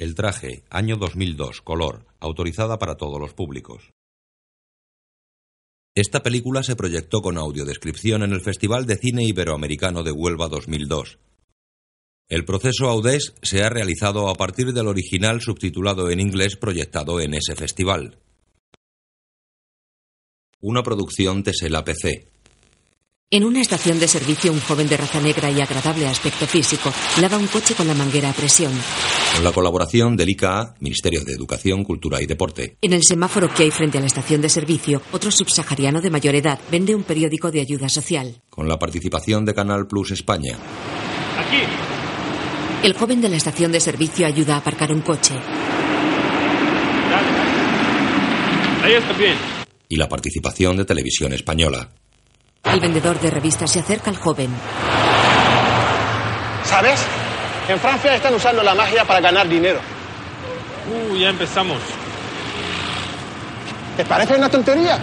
El traje, año 2002, color, autorizada para todos los públicos. Esta película se proyectó con audiodescripción en el Festival de Cine Iberoamericano de Huelva 2002. El proceso Audés se ha realizado a partir del original subtitulado en inglés proyectado en ese festival. Una producción Tesela PC. En una estación de servicio, un joven de raza negra y agradable aspecto físico lava un coche con la manguera a presión. Con la colaboración del ICA, Ministerio de Educación, Cultura y Deporte. En el semáforo que hay frente a la estación de servicio, otro subsahariano de mayor edad vende un periódico de ayuda social. Con la participación de Canal Plus España. Aquí. El joven de la estación de servicio ayuda a aparcar un coche. Ahí está bien. Y la participación de Televisión Española. El vendedor de revistas se acerca al joven. ¿Sabes? En Francia están usando la magia para ganar dinero. Uh, ya empezamos. ¿Te parece una tontería?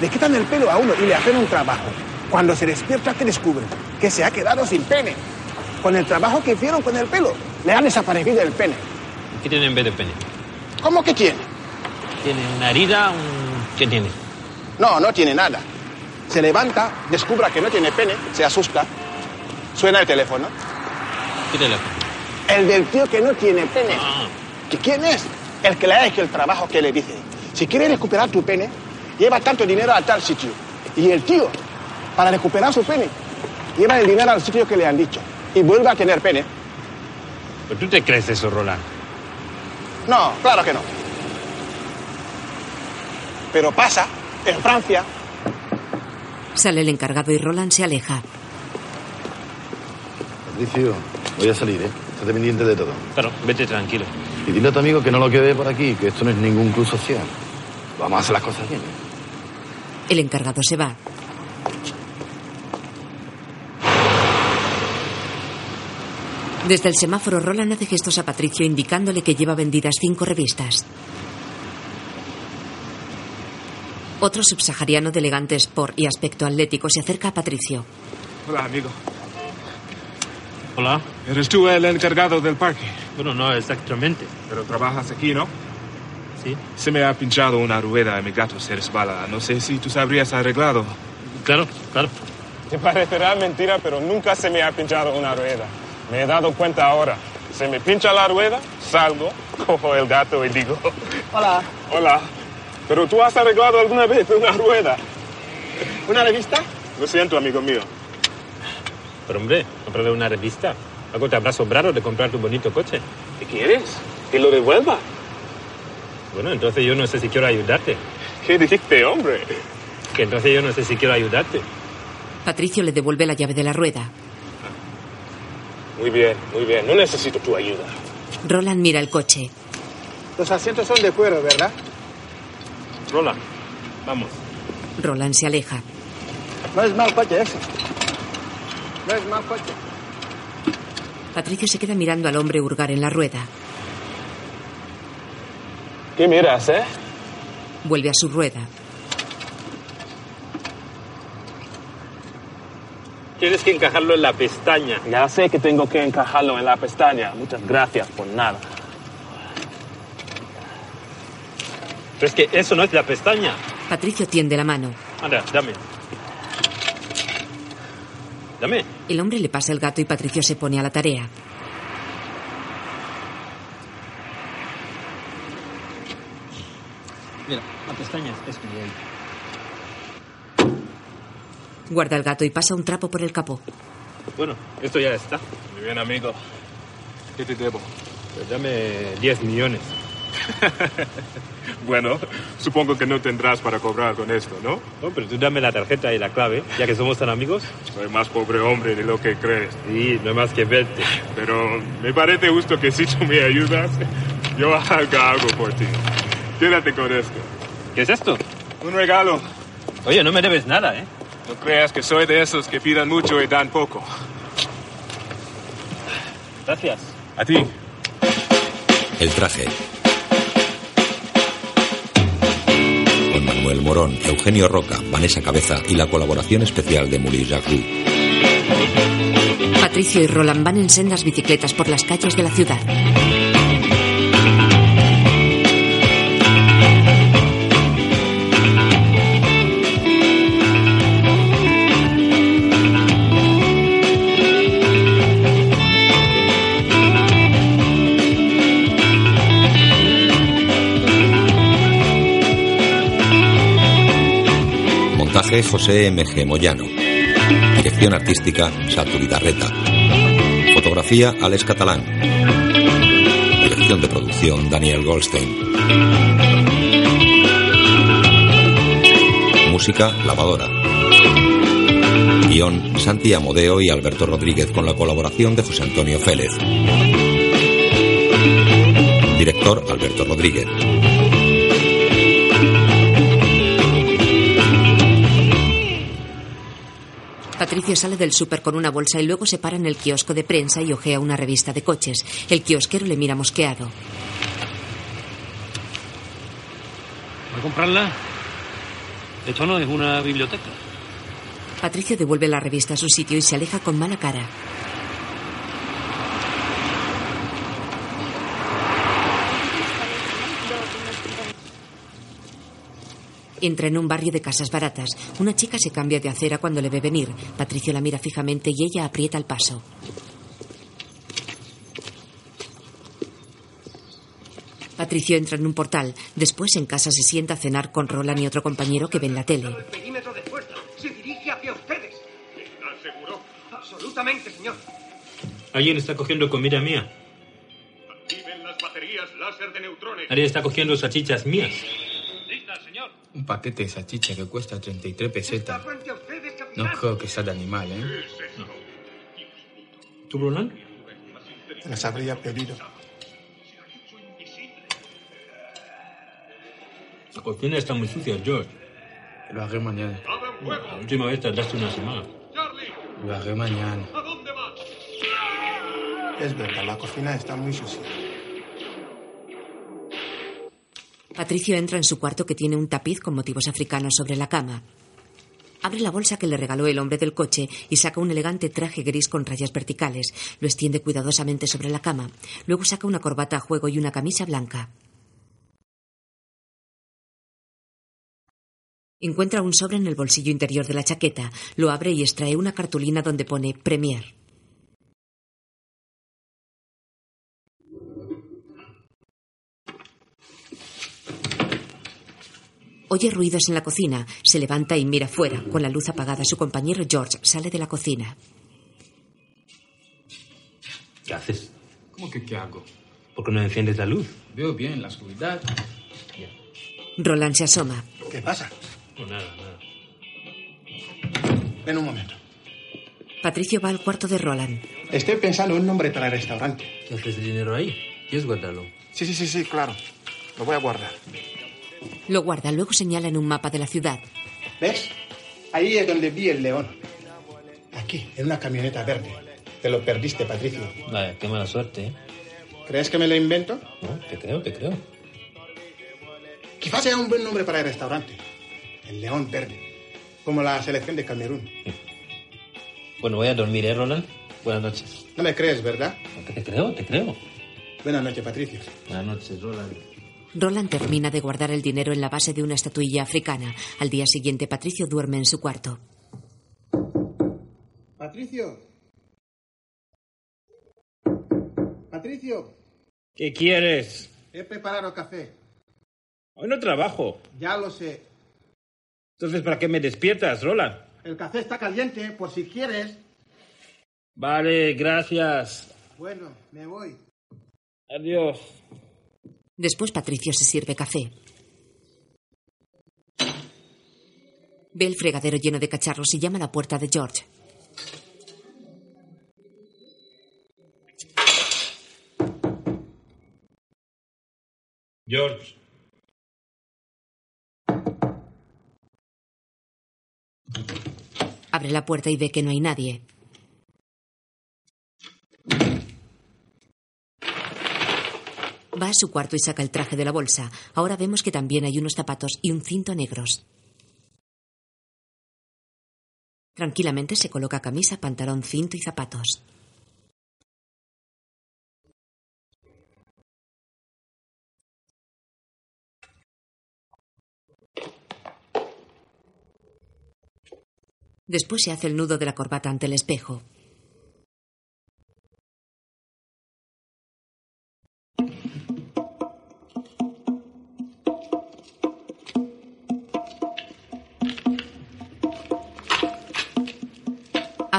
Le quitan el pelo a uno y le hacen un trabajo. Cuando se despierta, ¿qué descubren? Que se ha quedado sin pene. Con el trabajo que hicieron con el pelo, le han desaparecido el pene. ¿Qué tiene en vez de pene? ¿Cómo que tiene? ¿Tiene una herida? Un... ¿Qué tiene? No, no tiene nada. Se levanta, descubra que no tiene pene, se asusta, suena el teléfono. ¿Qué teléfono? El del tío que no tiene pene. Ah, ¿Y quién es? El que le ha hecho el trabajo que le dice. Si quieres recuperar tu pene, lleva tanto dinero a tal sitio. Y el tío, para recuperar su pene, lleva el dinero al sitio que le han dicho. Y vuelve a tener pene. ¿Pero tú te crees eso, Roland? No, claro que no. Pero pasa en Francia. Sale el encargado y Roland se aleja. Patricio, voy a salir, ¿eh? Estate pendiente de todo. Claro, vete tranquilo. Y dile a tu amigo que no lo quede por aquí, que esto no es ningún club social. Vamos a hacer las cosas bien. El encargado se va. Desde el semáforo, Roland hace gestos a Patricio indicándole que lleva vendidas cinco revistas. Otro subsahariano de elegante sport y aspecto atlético se acerca a Patricio. Hola, amigo. Hola. ¿Eres tú el encargado del parque? Bueno, no exactamente. Pero trabajas aquí, ¿no? Sí. Se me ha pinchado una rueda y mi gato se resbala. No sé si tú sabrías arreglado. Claro, claro. Te parecerá mentira, pero nunca se me ha pinchado una rueda. Me he dado cuenta ahora. Se me pincha la rueda, salgo, cojo el gato y digo, Hola. hola. Pero tú has arreglado alguna vez una rueda. ¿Una revista? Lo siento, amigo mío. Pero hombre, comprarle una revista. Algo te habrá sobrado de comprar tu bonito coche. ¿Qué quieres? Que lo devuelva. Bueno, entonces yo no sé si quiero ayudarte. ¿Qué dijiste, hombre? Que entonces yo no sé si quiero ayudarte. Patricio le devuelve la llave de la rueda. Muy bien, muy bien. No necesito tu ayuda. Roland mira el coche. Los asientos son de cuero, ¿verdad? Roland, vamos. Roland se aleja. No es mal coche ese. No es mal coche. Patricio se queda mirando al hombre hurgar en la rueda. ¿Qué miras, eh? Vuelve a su rueda. Tienes que encajarlo en la pestaña. Ya sé que tengo que encajarlo en la pestaña. Muchas gracias por nada. Pero es que eso no es la pestaña. Patricio tiende la mano. Anda, dame. Dame. El hombre le pasa el gato y Patricio se pone a la tarea. Mira, la pestaña es ahí. Guarda el gato y pasa un trapo por el capó. Bueno, esto ya está. Muy bien, amigo. ¿Qué te debo? Pues dame 10 millones. Bueno, supongo que no tendrás para cobrar con esto, ¿no? No, pero tú dame la tarjeta y la clave, ya que somos tan amigos. Soy más pobre hombre de lo que crees. Sí, no hay más que verte. Pero me parece justo que si tú me ayudas, yo haga algo por ti. Quédate con esto. ¿Qué es esto? Un regalo. Oye, no me debes nada, ¿eh? No creas que soy de esos que piden mucho y dan poco. Gracias. A ti. El traje. Manuel Morón, Eugenio Roca, Vanessa Cabeza y la colaboración especial de Mouly Jacou. Patricio y Roland van en sendas bicicletas por las calles de la ciudad. José M.G. Moyano. Dirección artística Satu Vidarreta. Fotografía Alex Catalán. Dirección de producción Daniel Goldstein. Música Lavadora. Guión Santi Amodeo y Alberto Rodríguez con la colaboración de José Antonio Félez. Director Alberto Rodríguez. Patricio sale del súper con una bolsa y luego se para en el kiosco de prensa y ojea una revista de coches. El kiosquero le mira mosqueado. ¿Va a comprarla? Esto no es una biblioteca. Patricio devuelve la revista a su sitio y se aleja con mala cara. Entra en un barrio de casas baratas. Una chica se cambia de acera cuando le ve venir. Patricio la mira fijamente y ella aprieta el paso. Patricio entra en un portal. Después en casa se sienta a cenar con Roland y otro compañero que ven la tele. El perímetro de fuerza se dirige hacia ustedes. ¿Estás seguro? Absolutamente, señor. Alguien está cogiendo comida mía. Activen las baterías láser de neutrones. Alguien está cogiendo salchichas mías. Un paquete de salchicha que cuesta 33 pesetas. No creo que sea de animal, ¿eh? ¿Tú, Roland? Las habría pedido. La cocina está muy sucia, George. Lo haré mañana. La última vez tardaste una semana. ¡Charlie! Lo haré mañana. Es verdad, la cocina está muy sucia. Patricio entra en su cuarto que tiene un tapiz con motivos africanos sobre la cama. Abre la bolsa que le regaló el hombre del coche y saca un elegante traje gris con rayas verticales. Lo extiende cuidadosamente sobre la cama. Luego saca una corbata a juego y una camisa blanca. Encuentra un sobre en el bolsillo interior de la chaqueta. Lo abre y extrae una cartulina donde pone Premier. Oye ruidos en la cocina. Se levanta y mira fuera. Con la luz apagada, su compañero George sale de la cocina. ¿Qué haces? ¿Cómo que qué hago? ¿Por qué no enciendes la luz? Veo bien la oscuridad. Roland se asoma. ¿Qué pasa? No, nada, nada. Ven un momento. Patricio va al cuarto de Roland. Estoy pensando en un nombre para el restaurante. ¿Qué haces de dinero ahí? ¿Quieres guardarlo? Sí, sí, sí, sí, claro. Lo voy a guardar. Lo guarda, luego señala en un mapa de la ciudad. ¿Ves? Ahí es donde vi el león. Aquí, en una camioneta verde. Te lo perdiste, Patricio. Vaya, qué mala suerte, ¿eh? ¿Crees que me lo invento? No, te creo, te creo. Quizás sea un buen nombre para el restaurante. El león verde. Como la selección de Camerún. Bueno, voy a dormir, ¿eh, Roland? Buenas noches. No me crees, ¿verdad? Te creo, te creo. Buenas noches, Patricio. Buenas noches, Roland. Roland termina de guardar el dinero en la base de una estatuilla africana. Al día siguiente, Patricio duerme en su cuarto. Patricio. Patricio, ¿Qué quieres? he preparado café. Hoy no trabajo. Ya lo sé. Entonces, ¿para qué me despiertas, Roland? El café está caliente, por si quieres. Vale, gracias. Bueno, me voy. Adiós. Después Patricio se sirve café. Ve el fregadero lleno de cacharros y llama a la puerta de George. George. Abre la puerta y ve que no hay nadie. Va a su cuarto y saca el traje de la bolsa. Ahora vemos que también hay unos zapatos y un cinto negros. Tranquilamente se coloca camisa, pantalón, cinto y zapatos. Después se hace el nudo de la corbata ante el espejo.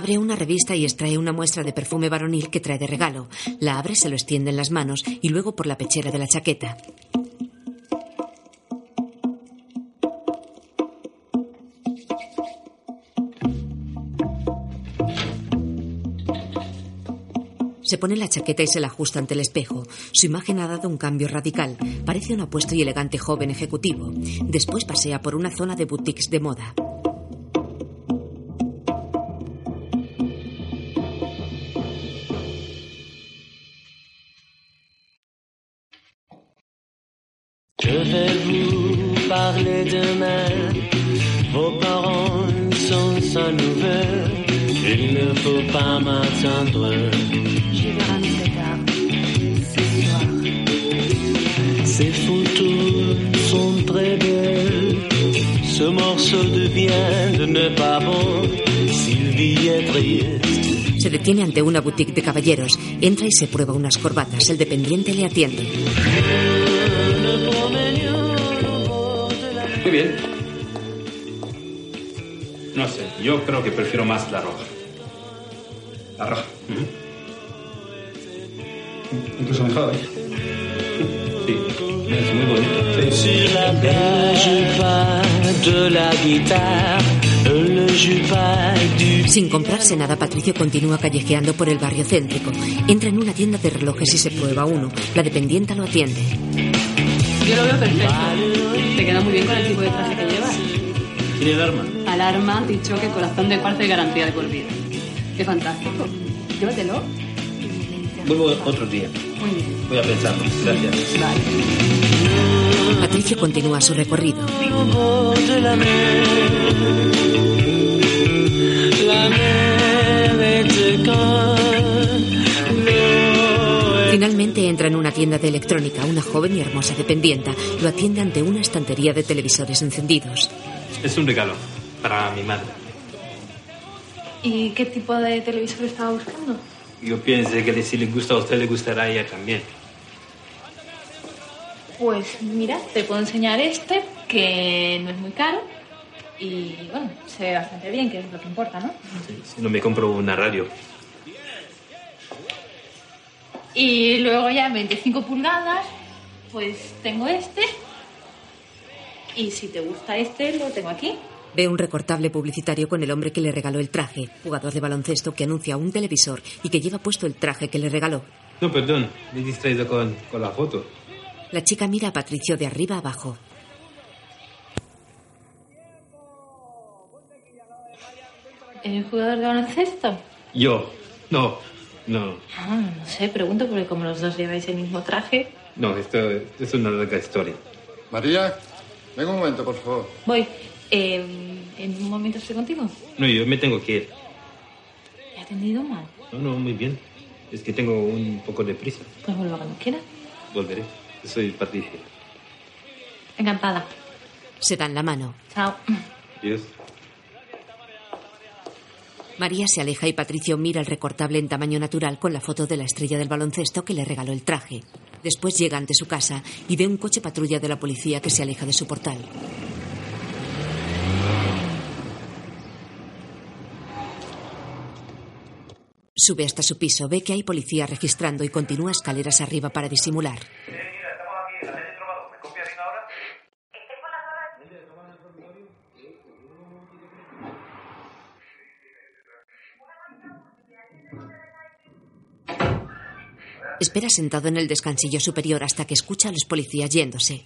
Abre una revista y extrae una muestra de perfume varonil que trae de regalo. La abre, se lo extiende en las manos y luego por la pechera de la chaqueta. Se pone la chaqueta y se la ajusta ante el espejo. Su imagen ha dado un cambio radical. Parece un apuesto y elegante joven ejecutivo. Después pasea por una zona de boutiques de moda. Entra y se prueba unas corbatas. El dependiente le atiende. Muy bien. No sé, yo creo que prefiero más la roja. La roja. Incluso mejor. Sí, es muy bonito. Sur Sin comprarse nada, Patricio continúa callejeando por el barrio céntrico. Entra en una tienda de relojes y se prueba uno. La dependienta lo atiende. Yo lo veo perfecto. Te queda muy bien con el tipo de traje que llevas. ¿Tiene el arma? Alarma, dicho que corazón de cuarzo y garantía de por vida. Qué fantástico. Llévatelo. Vuelvo otro día. Muy bien. Voy a pensarlo. Gracias. Patricio continúa su recorrido. Finalmente entra en una tienda de electrónica. Una joven y hermosa dependienta lo atiende ante una estantería de televisores encendidos. Es un regalo para mi madre. ¿Y qué tipo de televisor estaba buscando? Yo pienso que si le gusta a usted, le gustará a ella también. Pues mira, te puedo enseñar este, que no es muy caro. Y bueno, se ve bastante bien, que es lo que importa, ¿no? Si no me compro una radio. Y luego ya en 25 pulgadas, pues tengo este. Y si te gusta este, lo tengo aquí. Ve un recortable publicitario con el hombre que le regaló el traje, jugador de baloncesto que anuncia un televisor y que lleva puesto el traje que le regaló. No, perdón, me he distraído con, con la foto. La chica mira a Patricio de arriba abajo. ¿Eres jugador de baloncesto? Yo, no, no, Ah, no sé, pregunto porque como los dos lleváis el mismo traje. no, esto, es una larga historia. María, venga un momento, por favor. Voy. Eh, ¿En un momento estoy contigo? No, yo me tengo que ir. ¿He atendido mal? No, no, muy bien. Es que tengo un poco de prisa. Pues vuelvo cuando quiera. Volveré. Soy Patricia. Encantada. Se dan la mano. Chao. Adiós. María se aleja y Patricio mira el recortable en tamaño natural con la foto de la estrella del baloncesto que le regaló el traje. Después llega ante su casa y ve un coche patrulla de la policía que se aleja de su portal. Sube hasta su piso, ve que hay policía registrando y continúa escaleras arriba para disimular. Espera sentado en el descansillo superior hasta que escucha a los policías yéndose.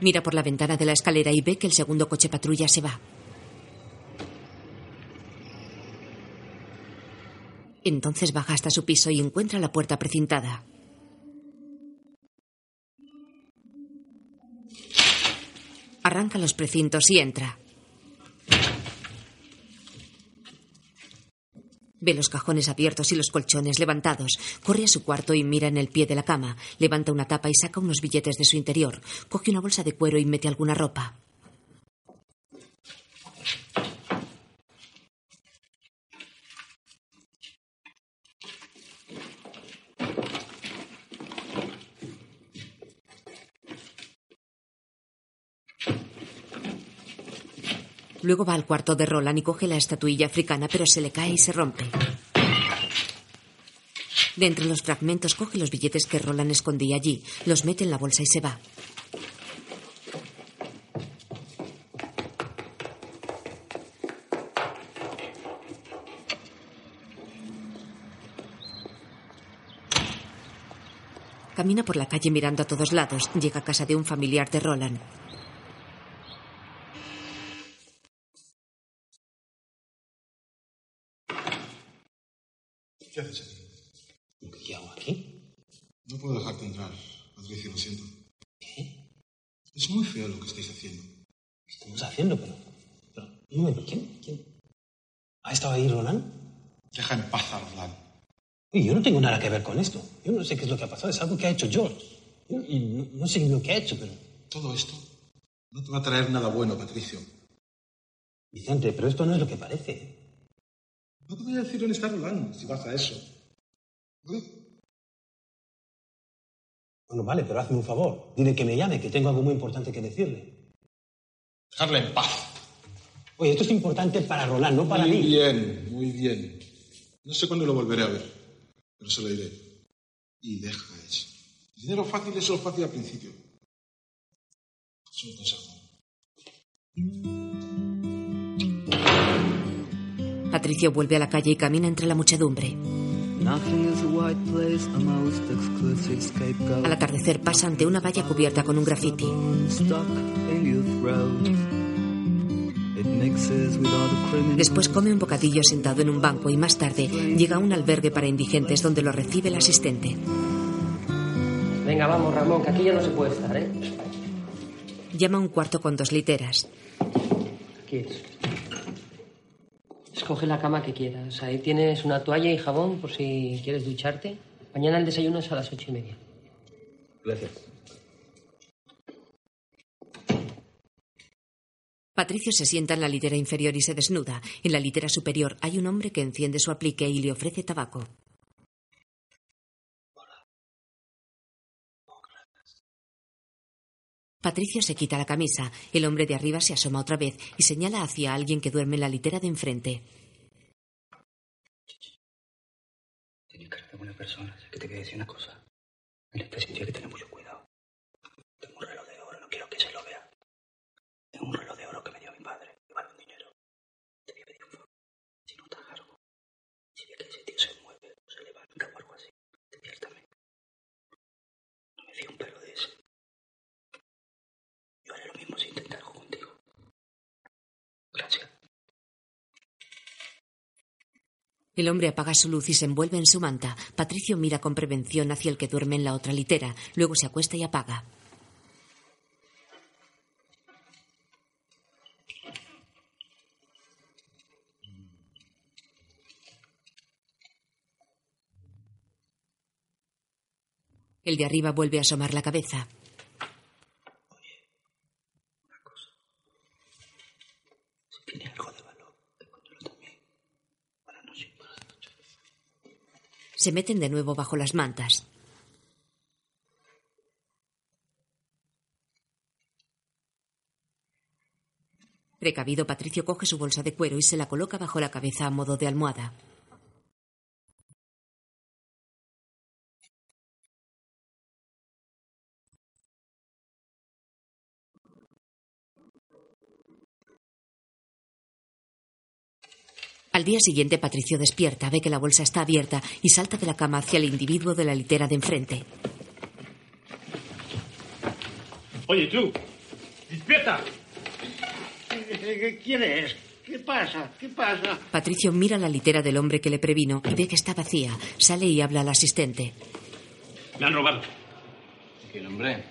Mira por la ventana de la escalera y ve que el segundo coche patrulla se va. Entonces baja hasta su piso y encuentra la puerta precintada. Arranca los precintos y entra. Ve los cajones abiertos y los colchones levantados. Corre a su cuarto y mira en el pie de la cama. Levanta una tapa y saca unos billetes de su interior. Coge una bolsa de cuero y mete alguna ropa. Luego va al cuarto de Roland y coge la estatuilla africana, pero se le cae y se rompe. De entre los fragmentos coge los billetes que Roland escondía allí, los mete en la bolsa y se va. Camina por la calle mirando a todos lados. Llega a casa de un familiar de Roland. ¿Qué haces aquí? ¿Qué hago aquí? No puedo dejarte entrar, Patricio, lo siento. ¿Qué? Es muy feo lo que estáis haciendo. ¿Qué estamos haciendo? Pero, pero un momento, ¿quién? ¿Quién? ¿Ha estado ahí Roland? Deja en paz a Roland. Oye, yo no tengo nada que ver con esto. Yo no sé qué es lo que ha pasado. Es algo que ha hecho George. Yo- y no, no sé lo que ha hecho, pero... Todo esto no te va a traer nada bueno, Patricio. Vicente, pero esto no es lo que parece. No te voy a decir dónde está Roland si vas a eso. Bueno, vale, pero hazme un favor. Dile que me llame, que tengo algo muy importante que decirle. Dejarle en paz. Oye, esto es importante para Roland, no para muy mí. bien, muy bien. No sé cuándo lo volveré a ver, pero se lo diré. Y deja eso. El dinero fácil es solo fácil al principio. Es un consejo. Patricio vuelve a la calle y camina entre la muchedumbre. Nothing is a white place, a most exclusive scapegoat. Al atardecer pasa ante una valla cubierta con un graffiti. Después come un bocadillo sentado en un banco y más tarde llega a un albergue para indigentes donde lo recibe el asistente. Venga, vamos, Ramón, que aquí ya no se puede estar, ¿eh? Llama a un cuarto con dos literas. Aquí es. Escoge la cama que quieras. Ahí tienes una toalla y jabón por si quieres ducharte. Mañana el desayuno es a las ocho y media. Gracias. Patricio se sienta en la litera inferior y se desnuda. En la litera superior hay un hombre que enciende su aplique y le ofrece tabaco. Patricio se quita la camisa. El hombre de arriba se asoma otra vez y señala hacia alguien que duerme en la litera de enfrente. Tienes cara de buena persona. Es que te voy a decir una cosa. En este sitio hay que tener mucho cuidado. Tengo un reloj de oro, no quiero que se lo vea. Es un reloj de oro que me dio mi padre. que vale un dinero. Te voy a pedir un favor. Si no te algo, si ves que ese tío se mueve o se levanta o algo así, despiértame. El hombre apaga su luz y se envuelve en su manta. Patricio mira con prevención hacia el que duerme en la otra litera. Luego se acuesta y apaga. El de arriba vuelve a asomar la cabeza. Si tiene algo de valor, también. Para no. Se meten de nuevo bajo las mantas. Precavido, Patricio coge su bolsa de cuero y se la coloca bajo la cabeza a modo de almohada. Al día siguiente, Patricio despierta, ve que la bolsa está abierta y salta de la cama hacia el individuo de la litera de enfrente. Oye, tú. ¡Despierta! ¿Qué quieres? ¿Qué pasa? ¿Qué pasa? Patricio mira la litera del hombre que le previno y ve que está vacía. Sale y habla al asistente. Me han robado. ¿Qué hombre?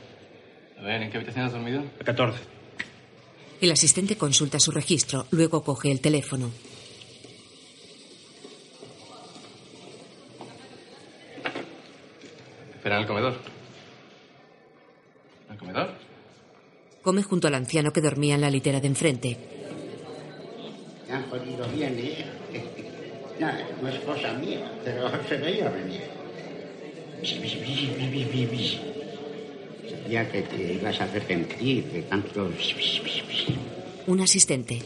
A ver, ¿en qué habitación has dormido? A 14. El asistente consulta su registro, luego coge el teléfono. Espera en el comedor. ¿En el comedor? Come junto al anciano que dormía en la litera de enfrente. Me han jodido bien, ¿eh? No, no es cosa mía, pero se veía venir. Sabía que te ibas a arrepentir de tanto... Un asistente.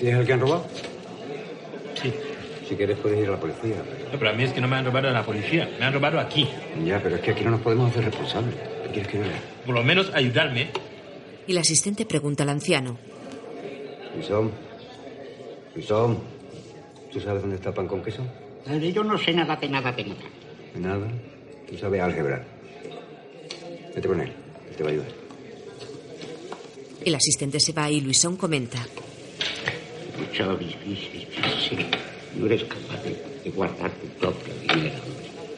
¿Tienes el que han robado? Sí. Si quieres puedes ir a la policía. No, pero a mí es que no me han robado a la policía. Me han robado aquí. Ya, pero es que aquí no nos podemos hacer responsables. ¿Qué quieres que yo haga? Por lo menos ayudarme. Y el asistente pregunta al anciano. Luisón. Luisón. ¿Tú sabes dónde está el pan con queso? Yo no sé nada de nada de nada. Nada. Tú sabes álgebra. Vete con él. Él te va a ayudar. El asistente se va y Luisón comenta. Mucho difícil, sí. No eres capaz de, de guardar tu propio dinero.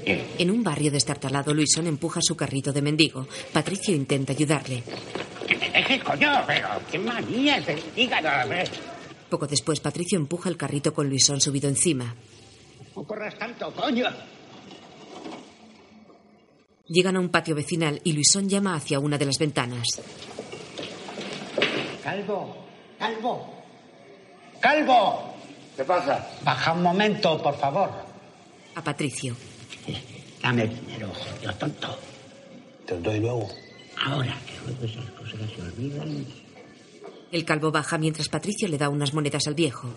Eh, En un barrio destartalado, Luisón empuja su carrito de mendigo. Patricio intenta ayudarle. que te dejes, coño, pero qué manía es el hígado, a ver. Poco después, Patricio empuja el carrito con Luisón subido encima. No corras tanto, coño. Llegan a un patio vecinal y Luisón llama hacia una de las ventanas. Calvo, Calvo, Calvo. ¿Qué pasa? Baja un momento, por favor. A Patricio. Dame dinero, jodido tonto. Te lo doy luego. Ahora que luego esas cosas se olvidan. El calvo baja mientras Patricio le da unas monedas al viejo.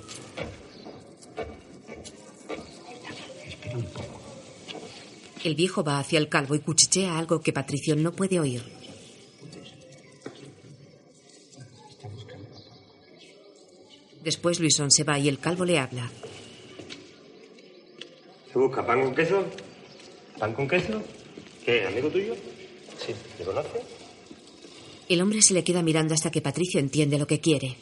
Espera un poco. El viejo va hacia el calvo y cuchichea algo que Patricio no puede oír. Después Luisón se va y el calvo le habla. ¿Se busca pan con queso? ¿Pan con queso? ¿Qué, amigo tuyo? Sí. ¿Le conoce? El hombre se le queda mirando hasta que Patricio entiende lo que quiere.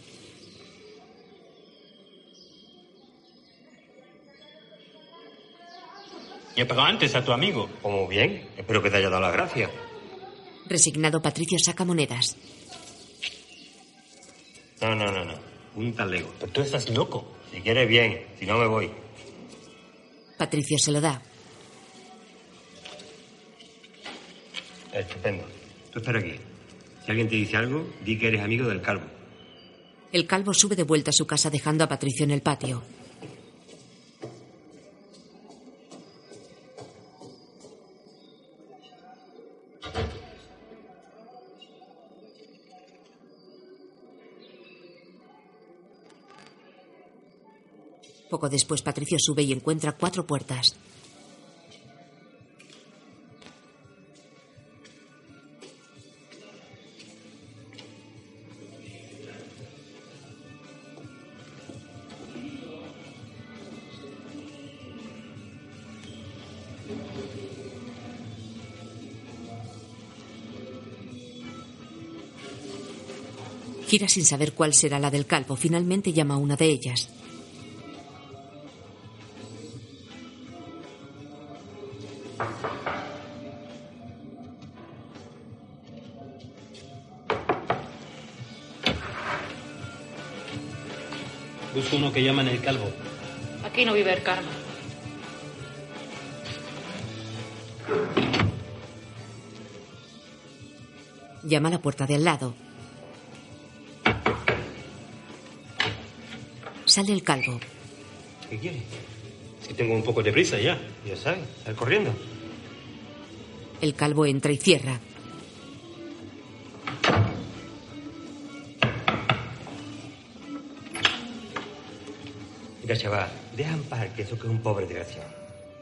Yo he pagado antes a tu amigo. Como bien. Espero que te haya dado la gracia. Resignado, Patricio saca monedas. No, no, no, no. Un talego. Pero tú estás loco. Si quieres, bien. Si no, me voy. Patricio se lo da. Estupendo. Tú espera aquí. Si alguien te dice algo, di que eres amigo del calvo. El calvo sube de vuelta a su casa dejando a Patricio en el patio. Poco después Patricio sube y encuentra cuatro puertas. Gira sin saber cuál será la del calvo. Finalmente llama a una de ellas. Que llaman el calvo. Aquí no vive el karma. Llama a la puerta de al lado. Sale el calvo. ¿Qué quiere? Es que tengo un poco de prisa ya. Ya sabes, sal corriendo. El calvo entra y cierra. Mira, chaval, deja en paz al que eso que es un pobre desgraciado.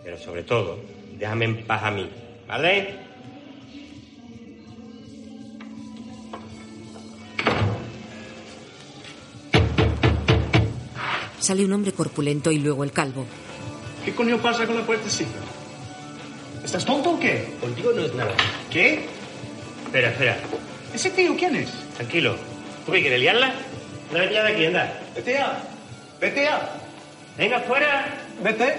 Pero sobre todo, déjame en paz a mí. ¿Vale? Sale un hombre corpulento y luego el calvo. ¿Qué coño pasa con la puertecita? ¿Estás tonto o qué? Contigo no es nada. ¿Qué? Espera, espera. ¿Ese tío quién es? Tranquilo. ¿Tú qué quieres liarla? No me de aquí, anda. Vete ya. Vete ya. Venga, fuera. Vete.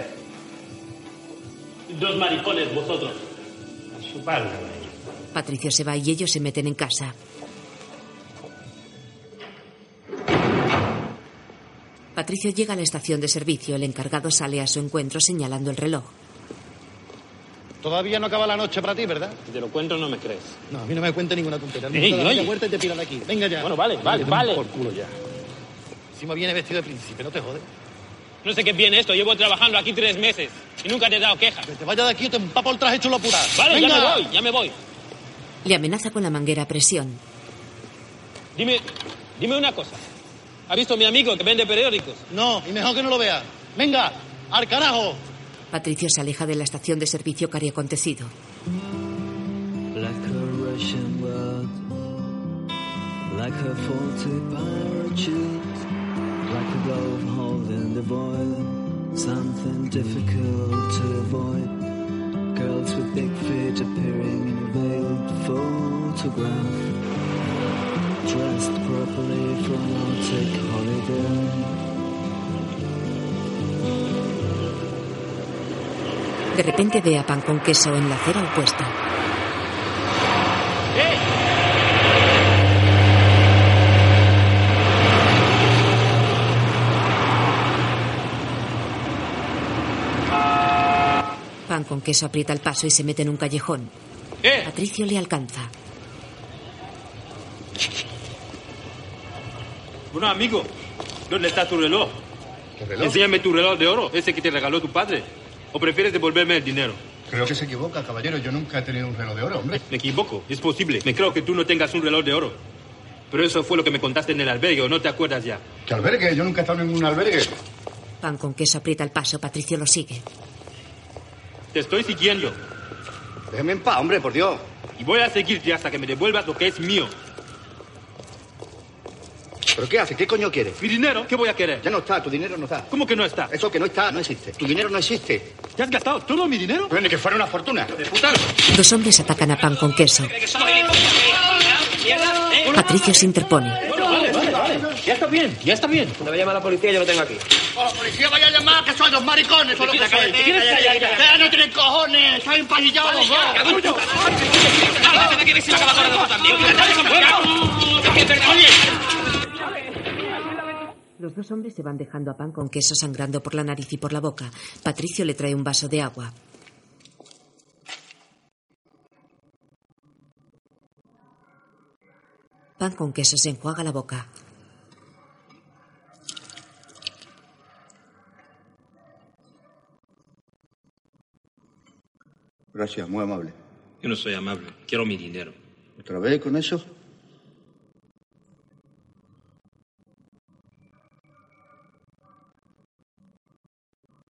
Dos maricones, vosotros. A su padre, Patricio se va y ellos se meten en casa. Patricio llega a la estación de servicio. El encargado sale a su encuentro señalando el reloj. Todavía no acaba la noche para ti, ¿verdad? Si te lo cuento, no me crees. No, a mí no me cuente ninguna tontería. Ey, No, oye. la puerta y te pira de aquí. Venga ya. Bueno, vale, vale, vale. Por culo ya. Encima viene vestido de príncipe, no te jode. No sé qué viene esto. Llevo trabajando aquí tres meses y nunca te he dado quejas. Que te vaya de aquí o te empapo el traje chulo pura. Vale, Venga. ya me voy, ya me voy. Le amenaza con la manguera a presión. Dime, dime una cosa. ¿Ha visto a mi amigo que vende periódicos? No, y mejor que no lo vea. Venga, al carajo. Patricio se aleja de la estación de servicio que haría acontecido. Like a like a hole in the void, something difficult to avoid. Girls with big feet appearing in a veiled photograph, dressed properly for an Arctic holiday. De repente ve a pan con queso en la acera opuesta. Pan con queso aprieta el paso y se mete en un callejón. Patricio le alcanza. Bueno, amigo, ¿dónde está tu reloj? Enséñame tu reloj de oro, ese que te regaló tu padre. ¿O prefieres devolverme el dinero? Creo que se equivoca, caballero. Yo nunca he tenido un reloj de oro, hombre. Me equivoco, es posible. Me creo que tú no tengas un reloj de oro. Pero eso fue lo que me contaste en el albergue, ¿o no te acuerdas ya? ¿Qué albergue? Yo nunca he estado en un albergue. Pan con queso aprieta el paso. Patricio lo sigue. Te estoy siguiendo. Déjeme en paz, hombre, por Dios. Y voy a seguirte hasta que me devuelvas lo que es mío. ¿Pero qué hace? ¿Qué coño quieres? ¿Mi dinero? ¿Qué voy a querer? Ya no está, tu dinero no está. ¿Cómo que no está? Eso que no está, no existe. Tu dinero no existe. ¿Te has gastado todo mi dinero? Pero ni que fuera una fortuna. ¡De puta! Dos hombres atacan a Pan con queso. Patricio se interpone. Vale. Ya está bien, ya está bien. Cuando me llama la policía, yo lo tengo aquí. la policía vaya a llamar que sois dos maricones, son lo que Cállate, sois. ¿te quieres callar ya? Ustedes no tienen cojones, estáis empanillados los dos. Los dos hombres se van dejando a Pan con queso sangrando por la nariz y por la boca. Patricio le trae un vaso de agua. Pan con queso se enjuaga la boca. Gracias, muy amable. Yo no soy amable. Quiero mi dinero. ¿Otra vez con eso?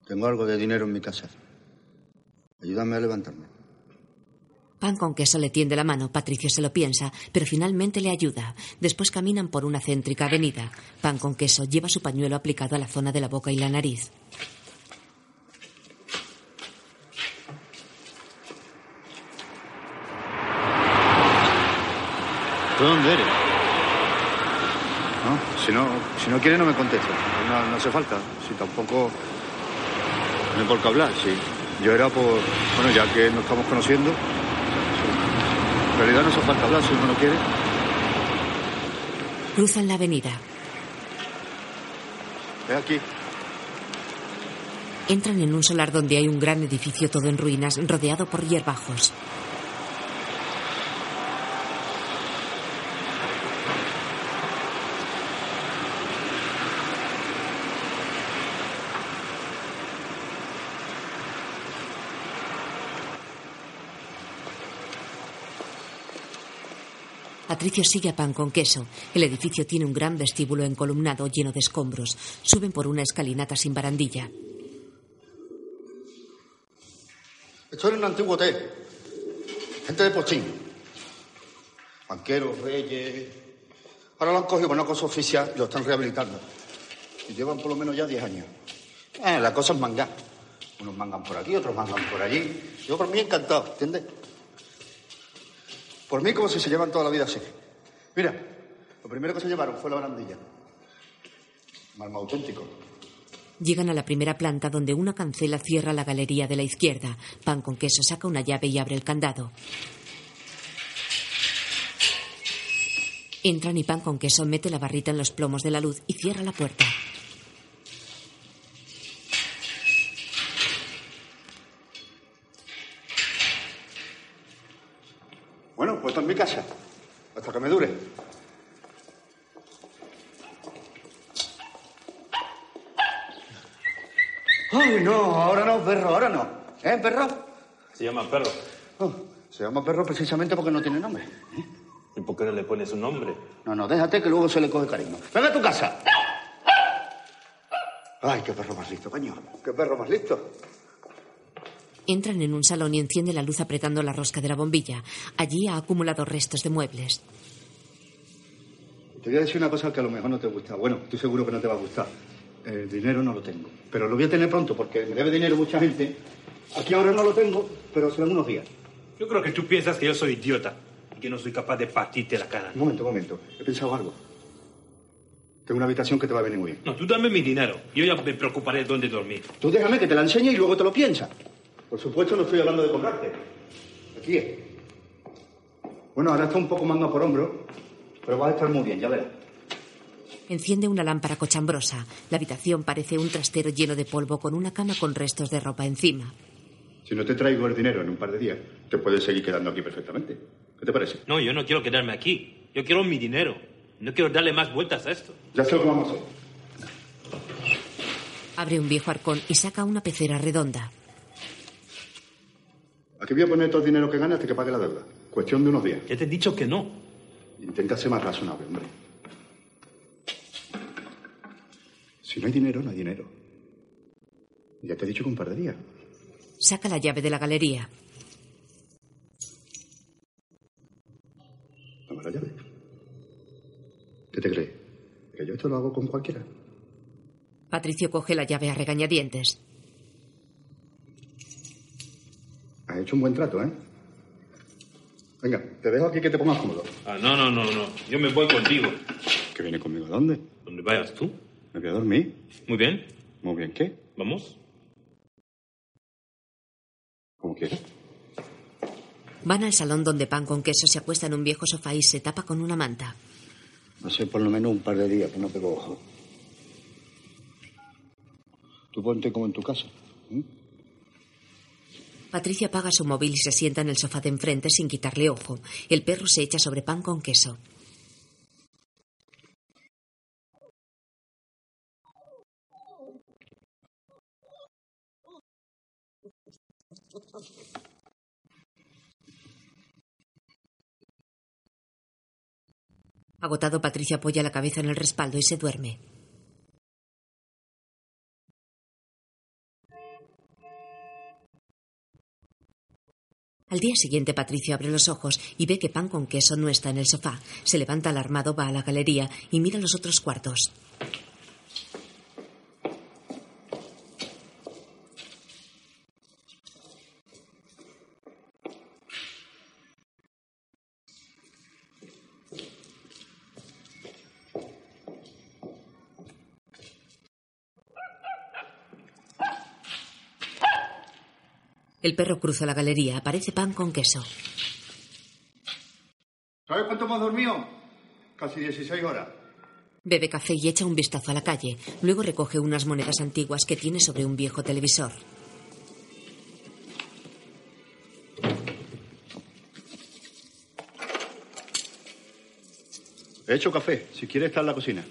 Tengo algo de dinero en mi casa. Ayúdame a levantarme. Pan con queso le tiende la mano. Patricio se lo piensa, pero finalmente le ayuda. Después caminan por una céntrica avenida. Pan con queso lleva su pañuelo aplicado a la zona de la boca y la nariz. ¿Tú dónde eres? No, si no, si no quiere no me contesta. No, no hace falta. Si tampoco... No hay por qué hablar, sí. Yo era por... Bueno, ya que nos estamos conociendo... En realidad no hace falta hablar si uno no quiere. Cruzan la avenida. Ve aquí. Entran en un solar donde hay un gran edificio todo en ruinas, rodeado por hierbajos. Patricio sigue a pan con queso. El edificio tiene un gran vestíbulo encolumnado lleno de escombros. Suben por una escalinata sin barandilla. Esto era un antiguo hotel. Gente de postín. Banqueros, reyes. Ahora lo han cogido por una cosa oficial y lo están rehabilitando. Y llevan por lo menos ya 10 años. Eh, la cosa es mangar. Unos mangan por aquí, otros mangan por allí. Yo por mí encantado, ¿entiendes? Por mí como si se llevan toda la vida así. Mira, lo primero que se llevaron fue la barandilla. Marmo auténtico. Llegan a la primera planta donde una cancela cierra la galería de la izquierda. Pan con queso saca una llave y abre el candado. Entran y pan con queso mete la barrita en los plomos de la luz y cierra la puerta. Bueno, pues está en mi casa. Hasta que me dure. Ay, no, ahora no, perro, ahora no. ¿Eh, perro? Se llama perro. Oh, se llama perro precisamente porque no tiene nombre. ¿Y ¿Por qué no le pones un nombre? No, no, déjate que luego se le coge cariño. ¡Ven a tu casa! Ay, qué perro más listo, coño. Qué perro más listo. Entran en un salón y enciende la luz apretando la rosca de la bombilla. Allí ha acumulado restos de muebles. Te voy a decir una cosa que a lo mejor no te gusta. Bueno, estoy seguro que no te va a gustar. El dinero no lo tengo. Pero lo voy a tener pronto porque me debe dinero mucha gente. Aquí ahora no lo tengo, pero serán unos días. Yo creo que tú piensas que yo soy idiota y que no soy capaz de partirte la cara. Un momento, un momento. He pensado algo. Tengo una habitación que te va a venir muy bien. No, tú dame mi dinero. Yo ya me preocuparé de dónde dormir. Tú déjame que te la enseñe y luego te lo piensas. Por supuesto no estoy hablando de comprarte. Aquí es. Bueno, ahora está un poco manga por hombro, pero va a estar muy bien, ya verás. Enciende una lámpara cochambrosa. La habitación parece un trastero lleno de polvo con una cama con restos de ropa encima. Si no te traigo el dinero en un par de días, te puedes seguir quedando aquí perfectamente. ¿Qué te parece? No, yo no quiero quedarme aquí. Yo quiero mi dinero. No quiero darle más vueltas a esto. Ya sé lo que vamos a hacer. Abre un viejo arcón y saca una pecera redonda. Aquí voy a poner todo el dinero que ganas hasta que pague la deuda. Cuestión de unos días. Ya te he dicho que no. Intenta ser más razonable, hombre. Si no hay dinero, no hay dinero. Ya te he dicho que un par de días. Saca la llave de la galería. Toma la llave. ¿Qué te crees? ¿Que yo esto lo hago con cualquiera? Patricio coge la llave a regañadientes. Has hecho un buen trato, ¿eh? Venga, te dejo aquí que te pongas cómodo. Ah, no, no, no, no. Yo me voy contigo. ¿Que viene conmigo a dónde? ¿Dónde vayas tú? Me voy a dormir. Muy bien. Muy bien, ¿qué? ¿Vamos? Como quieras. Van al salón donde Pan con queso se acuesta en un viejo sofá y se tapa con una manta. No sé, por lo menos un par de días que no pego ojo. Tú ponte como en tu casa. ¿eh? Patricia apaga su móvil y se sienta en el sofá de enfrente sin quitarle ojo. El perro se echa sobre pan con queso. Agotado, Patricia apoya la cabeza en el respaldo y se duerme. Al día siguiente, Patricio abre los ojos y ve que Pan con queso no está en el sofá. Se levanta alarmado, va a la galería y mira los otros cuartos. El perro cruza la galería. Aparece Pan con queso. ¿Sabes cuánto hemos dormido? Casi 16 horas. Bebe café y echa un vistazo a la calle. Luego recoge unas monedas antiguas que tiene sobre un viejo televisor. He hecho café. Si quieres, está en la cocina.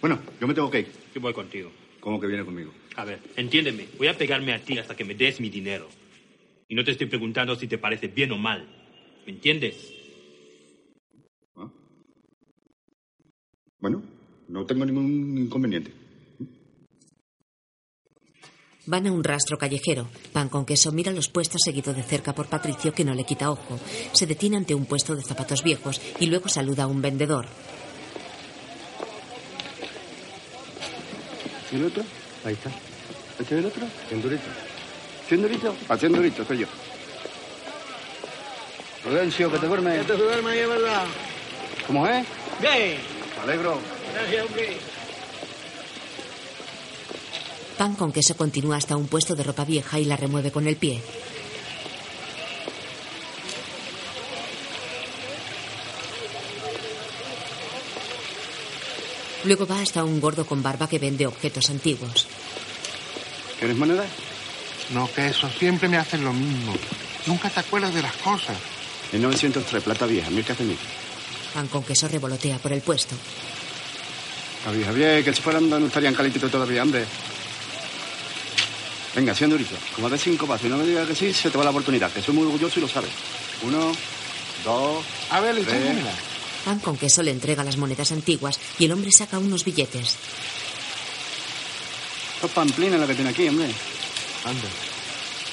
Bueno, yo me tengo que ir. Yo voy contigo. ¿Cómo que viene conmigo? A ver, entiéndeme. Voy a pegarme a ti hasta que me des mi dinero. Y no te estoy preguntando si te parece bien o mal. ¿Me entiendes? Bueno, no tengo ningún inconveniente. Van a un rastro callejero. Pan con queso mira los puestos seguido de cerca por Patricio que no le quita ojo. Se detiene ante un puesto de zapatos viejos y luego saluda a un vendedor. ¿Y el otro? Ahí está. ¿Este es el otro? Ciendurito. ¿Ciendurito? A Ciendurito, soy yo. Prudencio, que te duermes. Que te duermes ahí, es verdad. ¿Cómo es? Gay. Me alegro. Gracias, hombre. Pan con queso continúa hasta un puesto de ropa vieja y la remueve con el pie. Luego va hasta un gordo con barba que vende objetos antiguos. ¿Quieres moneda? No, que eso siempre me hacen lo mismo. Nunca te acuerdas de las cosas. En 903, plata vieja, mil mil. Pan con queso revolotea por el puesto. Javier, Javier, que si fueran no estarían calentitos todavía, hombre. Venga, siendo durito. Como de cinco pasos y no me digas que sí, se te va la oportunidad, que soy muy orgulloso y lo sabes. Uno, dos, A ver, tres. Pan con queso le entrega las monedas antiguas y el hombre saca unos billetes. Dos pamplinas la que tiene aquí, hombre. Anda.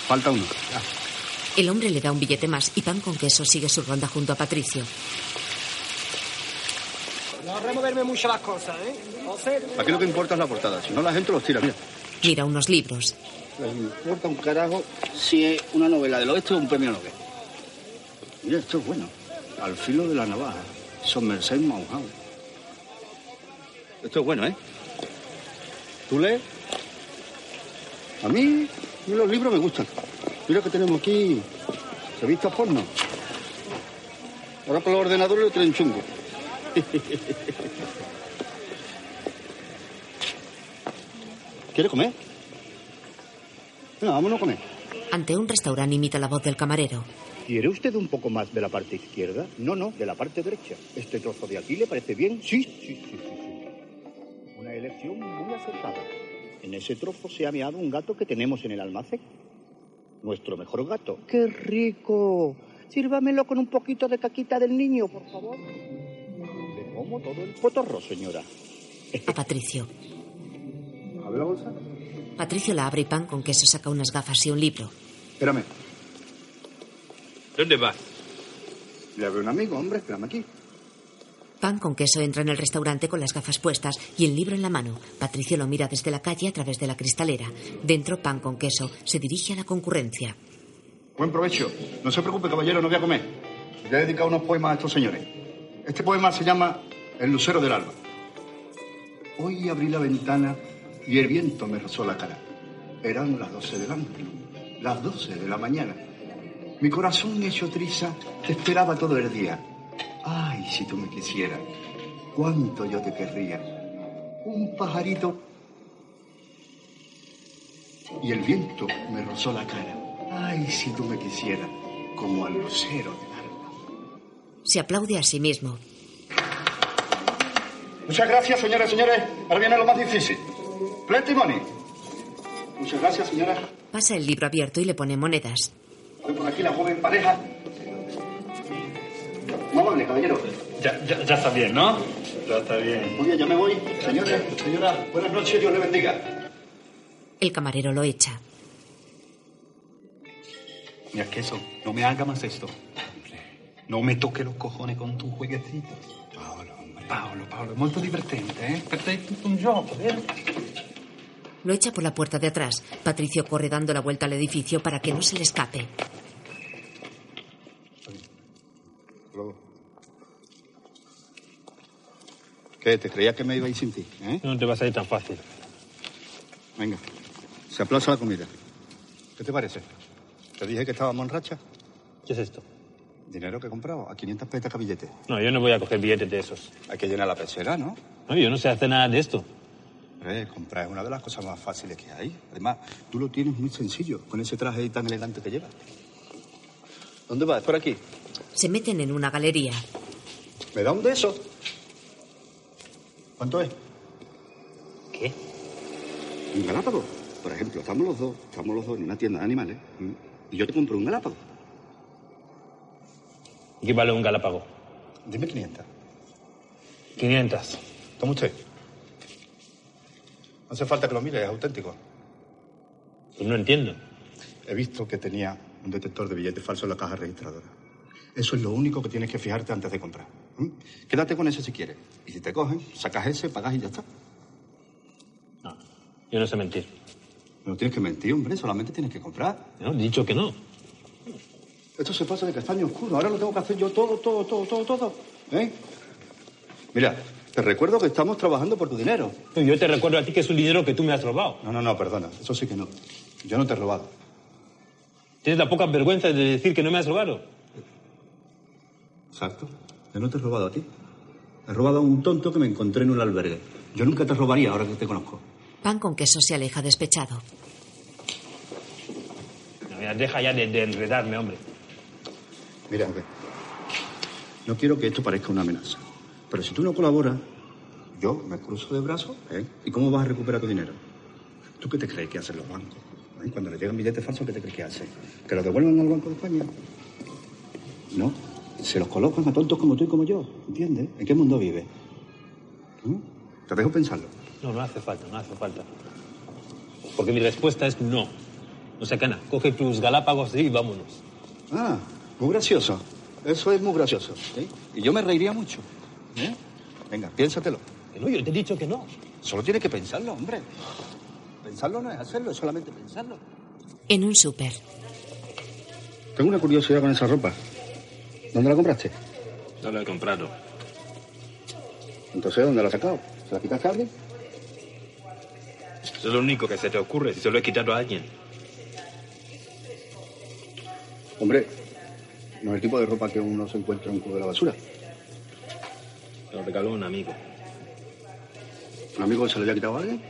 Falta uno. El hombre le da un billete más y Pan con queso sigue su ronda junto a Patricio. No removerme mucho las cosas, ¿eh? José, Aquí lo que importa es la portada. Si no, la gente los tira, mira. Mira unos libros. Les importa un carajo si es una novela del oeste o un premio Nobel. Mira, esto es bueno. Al filo de la navaja. Somerset Maugham. Esto es bueno, ¿eh? ¿Tú lees? A mí, a mí los libros me gustan. Mira que tenemos aquí revistas porno. Ahora por los ordenadores lo traen chungo. ¿Quiere comer? Venga, vámonos a comer. Ante un restaurante imita la voz del camarero. ¿Quiere usted un poco más de la parte izquierda? No, no, de la parte derecha. ¿Este trozo de aquí le parece bien? Sí, sí, sí, sí. sí. Una elección muy acertada. En ese trozo se ha meado un gato que tenemos en el almacén. Nuestro mejor gato. ¡Qué rico! Sírvamelo con un poquito de caquita del niño, por favor. Le como todo el potorro, señora. A Patricio. ¿Abre la bolsa? Patricio la abre y Pan con queso saca unas gafas y un libro. Espérame. ¿Dónde vas? Le abre un amigo, hombre. Espérame aquí. Pan con queso entra en el restaurante con las gafas puestas y el libro en la mano. Patricio lo mira desde la calle a través de la cristalera. Dentro, Pan con queso se dirige a la concurrencia. Buen provecho. No se preocupe, caballero, no voy a comer. Le he dedicado unos poemas a estos señores. Este poema se llama El lucero del alba. Hoy abrí la ventana y el viento me rozó la cara. Eran las doce de la las doce de la mañana. Mi corazón hecho triza te esperaba todo el día. Ay, si tú me quisieras, cuánto yo te querría. Un pajarito. Y el viento me rozó la cara. Ay, si tú me quisieras, como al lucero del alba. Se aplaude a sí mismo. Muchas gracias, señores y señores. Ahora viene lo más difícil. Plenty money. Muchas gracias, señora. Pasa el libro abierto y le pone monedas. Voy por aquí la joven pareja. Muy amable, caballero. Ya, ya, ya está bien, ¿no? Ya está bien. Muy bien, ya me voy. Señores, señora, buenas noches, Dios le bendiga. El camarero lo echa. Mira, que eso, no me haga más esto. No me toque los cojones con tus jueguecitos. Paolo, hombre. Paolo, Paolo, molto divertente, eh? Per te è tutto un gioco, vero? Lo echa por la puerta de atrás. Patricio corre dando la vuelta al edificio para que no se le escape. ¿Qué? ¿Te creías que me iba a ir sin ti? ¿eh? No te vas a ir tan fácil. Venga, se aplausa la comida. ¿Qué te parece? ¿Te dije que estábamos en racha? ¿Qué es esto? Dinero que he comprado, a 500 petas billete. No, yo no voy a coger billetes de esos. Hay que llenar la pechera, ¿no? No, yo no sé hacer nada de esto. Hombre, comprar es una de las cosas más fáciles que hay. Además, tú lo tienes muy sencillo, con ese traje ahí tan elegante que llevas. ¿Dónde vas? ¿Por aquí? Se meten en una galería. ¿Me da un de esos? ¿Cuánto es? ¿Qué? Un galápago. Por ejemplo, estamos los dos, estamos los dos en una tienda de animales y yo te compro un galápago. ¿Y qué vale un galápago? Dime 500. 500. Toma usted. No hace falta que lo mire, es auténtico. Pues no entiendo. He visto que tenía un detector de billetes falsos en la caja registradora. Eso es lo único que tienes que fijarte antes de comprar. ¿m? Quédate con ese si quieres. Y si te cogen, sacas ese, pagas y ya está. Yo no sé mentir. No tienes que mentir, hombre, solamente tienes que comprar. No, he dicho que no. Esto se pasa de castaño oscuro. Ahora lo tengo que hacer yo todo, todo, todo, todo, todo. ¿Eh? Mira, te recuerdo que estamos trabajando por tu dinero. Yo te recuerdo a ti que es un dinero que tú me has robado. No, no, no, perdona. Eso sí que no. Yo no te he robado. ¿Tienes la poca vergüenza de decir que no me has robado? Exacto. Yo no te he robado a ti. He robado a un tonto que me encontré en un albergue. Yo nunca te robaría ahora que te conozco. Pan con queso se aleja despechado. No, mira, deja ya de, de enredarme, hombre. Mira. No quiero que esto parezca una amenaza. Pero si tú no colaboras, yo me cruzo de brazos. ¿eh? ¿Y cómo vas a recuperar tu dinero? ¿Tú qué te crees que hacen los bancos? Ay, Cuando le llegan billetes falsos, ¿qué te crees que hace? ¿Que los devuelvan al Banco de España? No, se los colocan a tontos como tú y como yo, ¿entiendes? ¿En qué mundo vive? ¿Mm? Te dejo pensarlo. No, no hace falta, no hace falta. Porque mi respuesta es no. No sé, Cana, coge tus galápagos y vámonos. Ah, muy gracioso. Eso es muy gracioso. ¿sí? Y yo me reiría mucho. ¿Eh? Venga, piénsatelo. Que no, yo te he dicho que no. Solo tienes que pensarlo, hombre. Pensarlo no es hacerlo, es solamente pensarlo. En un súper. Tengo una curiosidad con esa ropa. ¿Dónde la compraste? No lo he comprado. Entonces, ¿dónde la has sacado? ¿Se la quitaste a alguien? Eso es lo único que se te ocurre si se lo he quitado a alguien. Hombre, no es el tipo de ropa que uno se encuentra en un cubo de la basura. Me lo regaló un amigo. ¿Un amigo se lo había quitado a alguien?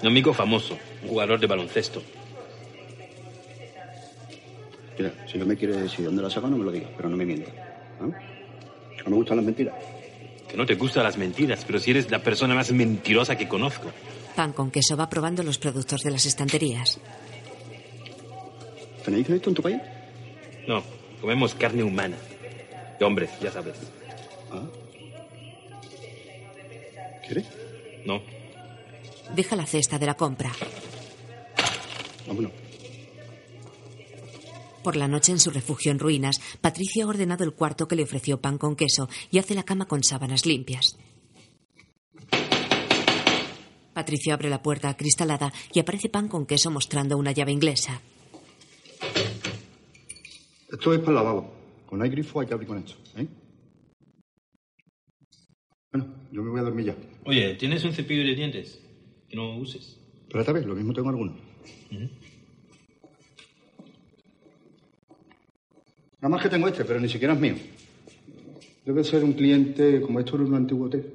Un amigo famoso, un jugador de baloncesto. Mira, si no me quieres decir dónde la sacado, no me lo digas, pero no me mientas. ¿ah? No me gustan las mentiras. Que no te gustan las mentiras, pero si eres la persona más mentirosa que conozco. Pan con queso va probando los productos de las estanterías. ¿Tenéis esto en tu país? No, comemos carne humana. De hombres, ya sabes. ¿Ah? ¿Quieres? No. Deja la cesta de la compra. Vámonos. Por la noche en su refugio en ruinas, Patricio ha ordenado el cuarto que le ofreció pan con queso y hace la cama con sábanas limpias. Patricio abre la puerta acristalada y aparece pan con queso mostrando una llave inglesa. Esto es para el lavabo. Con hay grifo hay que abrir con esto. ¿eh? Bueno, yo me voy a dormir ya. Oye, ¿tienes un cepillo de dientes? Que no uses. Pero esta vez, lo mismo tengo alguno. Nada más que tengo este, pero ni siquiera es mío. Debe ser un cliente, como esto era un antiguo hotel.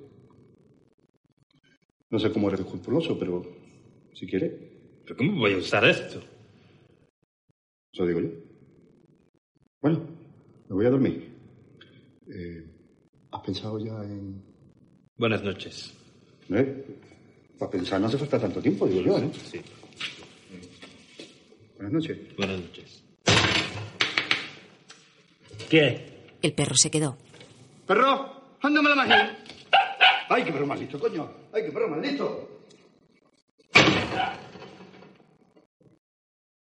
No sé cómo eres escrupuloso, pero si quieres. ¿Pero cómo voy a usar esto? Eso digo yo. Bueno, me voy a dormir. Eh, ¿Has pensado ya en...? Buenas noches. ¿Eh? Para pensar no hace falta tanto tiempo, digo yo, ¿no? Sí. Buenas noches. Buenas noches. ¿Qué? El perro se quedó. ¡Perro! ¡Ándame la magia! ¡Ay, qué perro más listo, coño! ¡Ay, qué perro más listo!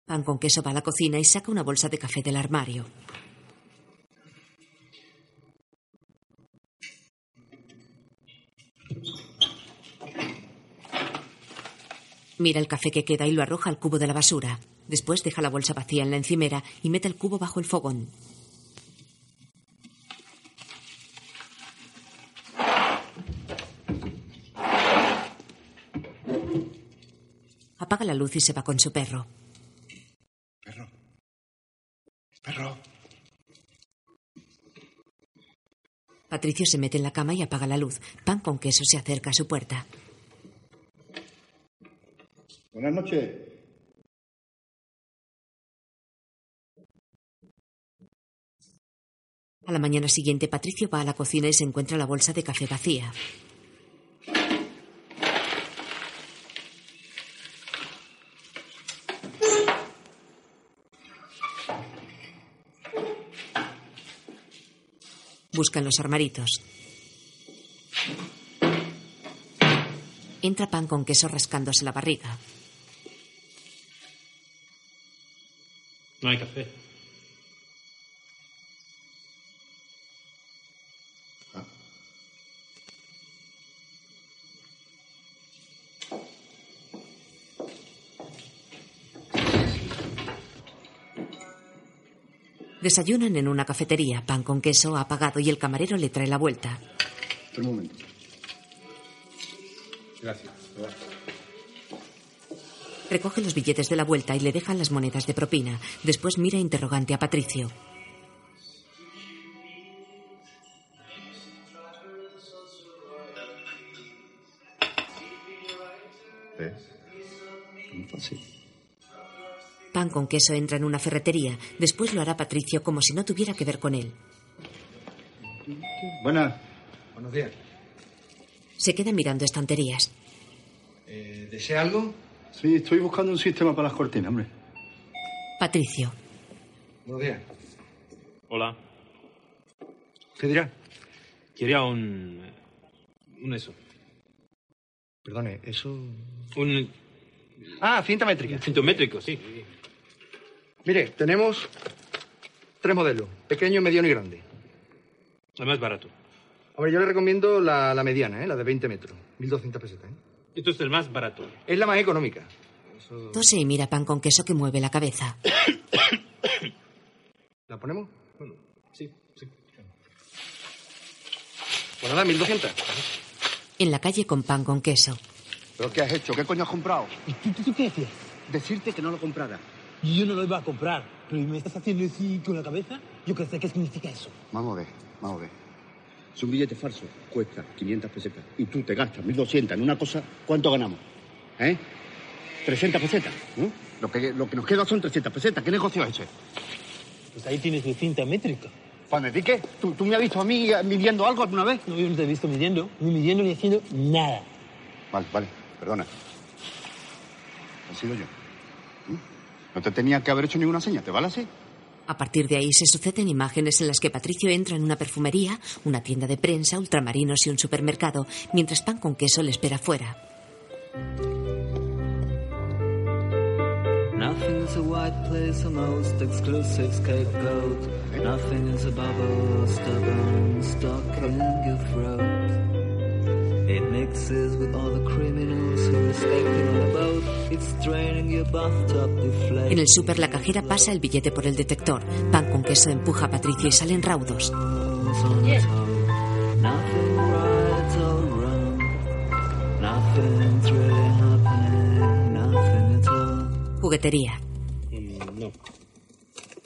Pan con queso va a la cocina y saca una bolsa de café del armario. Mira el café que queda y lo arroja al cubo de la basura. Después deja la bolsa vacía en la encimera y mete el cubo bajo el fogón. Apaga la luz y se va con su perro. Perro. Patricio se mete en la cama y apaga la luz. Pan con queso se acerca a su puerta. Buenas noches. A la mañana siguiente, Patricio va a la cocina y se encuentra la bolsa de café vacía. Busca en los armaritos. Entra pan con queso rascándose la barriga. No hay café. Desayunan en una cafetería, pan con queso apagado y el camarero le trae la vuelta. Un momento. Gracias. Recoge los billetes de la vuelta y le dejan las monedas de propina. Después mira interrogante a Patricio. ¿Ves? Muy fácil. Pan con queso entra en una ferretería. Después lo hará Patricio como si no tuviera que ver con él. Buenas. Buenos días. Se queda mirando estanterías. Eh, ¿Desea algo? Sí, estoy buscando un sistema para las cortinas, hombre. Patricio. Buenos días. Hola. ¿Qué dirá? Quería un... un eso. Perdone, eso... Un... Ah, cinta métrica. Cinto métrico, sí. Mire, tenemos tres modelos. Pequeño, mediano y grande. El más barato. A ver, yo le recomiendo la, la mediana, ¿eh? la de 20 metros. 1.200 pesetas. ¿eh? Esto es el más barato. Es la más económica. Tose y mira pan con queso que mueve la cabeza. ¿La ponemos? Bueno, sí, sí. Pues nada, 1.200. En la calle con pan con queso. ¿Pero qué has hecho? ¿Qué coño has comprado? ¿Y tú, tú, tú qué decías? Decirte que no lo comprara. Yo no lo iba a comprar, pero ¿me estás haciendo así con la cabeza? Yo qué sé qué significa eso. Vamos a ver, vamos a ver. Si un billete falso cuesta 500 pesetas y tú te gastas 1.200 en una cosa, ¿cuánto ganamos? ¿Eh? 300 pesetas. ¿no? Lo, que, lo que nos queda son 300 pesetas. ¿Qué negocio es ese? Pues ahí tienes mi cinta métrica. ¿Para. ¿Tú, ¿Tú me has visto a mí midiendo algo alguna vez? No, yo no te he visto midiendo, ni midiendo ni haciendo nada. Vale, vale, perdona. He sido yo. ¿Mm? No te tenía que haber hecho ninguna seña, ¿te vale así? A partir de ahí se suceden imágenes en las que Patricio entra en una perfumería, una tienda de prensa, ultramarinos y un supermercado, mientras pan con queso le espera fuera. It mixes with all the criminals who are escaping on a boat. It's draining your bathtub, deflating. En el súper la cajera pasa el billete por el detector. Pan con queso empuja a Patricio y salen raudos. Nothing right or wrong. Nothing's really happening. Nothing at all. Juguetería. Mm, no.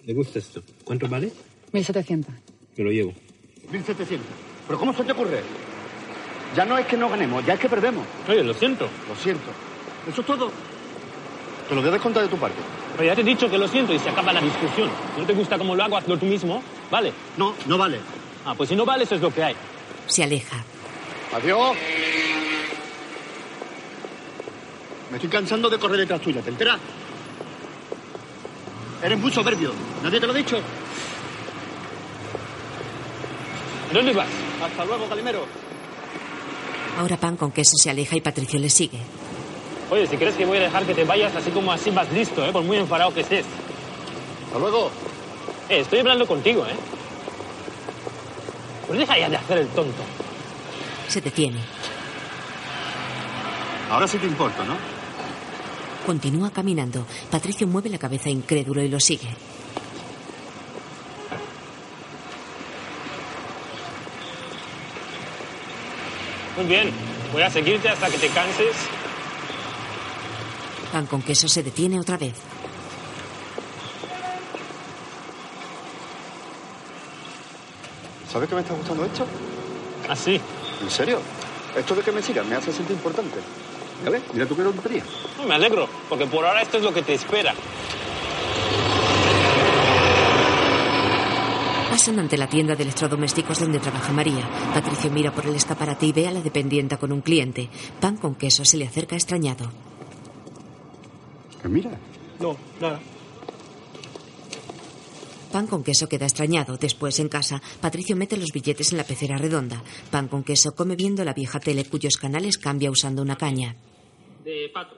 ¿Le gusta esto? ¿Cuánto vale? 1700. Me lo llevo. 1.700. ¿Pero cómo se te ocurre? Ya no es que no ganemos, ya es que perdemos. Oye, lo siento. Lo siento. ¿Eso es todo? Te lo voy a descontar de tu parte. Pero ya te he dicho que lo siento y se acaba la discusión. Si no te gusta cómo lo hago, hazlo tú mismo. ¿Vale? No, no vale. Ah, pues si no vale, eso es lo que hay. Se aleja. Adiós. Me estoy cansando de correr detrás tuya, ¿te enteras? Eres muy soberbio. ¿Nadie te lo ha dicho? ¿Dónde vas? Hasta luego, Calimero. Ahora pan con queso se aleja y Patricio le sigue. Oye, si crees que voy a dejar que te vayas así como así vas listo, ¿eh? Por muy enfadado que estés. Hasta luego. Eh, estoy hablando contigo, ¿eh? Pues deja ya de hacer el tonto. Se detiene. Ahora sí te importa, ¿no? Continúa caminando. Patricio mueve la cabeza incrédulo y lo sigue. Muy bien. Voy a seguirte hasta que te canses. Pan con queso se detiene otra vez. ¿Sabes que me está gustando esto? ¿Ah, sí? ¿En serio? Esto de que me sigas me hace sentir importante. ¿Ya ves? Mira tú qué tontería. Me alegro, porque por ahora esto es lo que te espera. Pasan ante la tienda de electrodomésticos donde trabaja María. Patricio mira por el escaparate y ve a la dependienta con un cliente. Pan con queso se le acerca extrañado. ¿Qué mira? No, nada. Pan con queso queda extrañado. Después, en casa, Patricio mete los billetes en la pecera redonda. Pan con queso come viendo la vieja tele cuyos canales cambia usando una caña. De pato.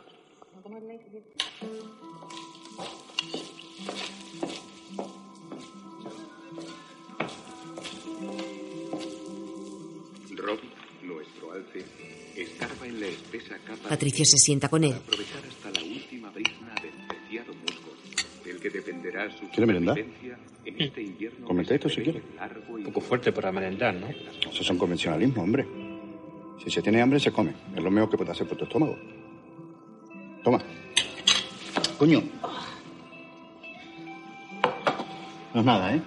En la espesa capa Patricio se sienta con él. para aprovechar hasta la última brizna del preciado musgo, del que dependerá su ¿Quiere merendar? supervivencia en este invierno Comenta esto si quiere. Un poco fuerte para merendar, ¿no? Eso son convencionalismo, hombre. Si se tiene hambre, se come. Es lo mejor que puede hacer por tu estómago. Toma. Coño. No es nada, ¿eh?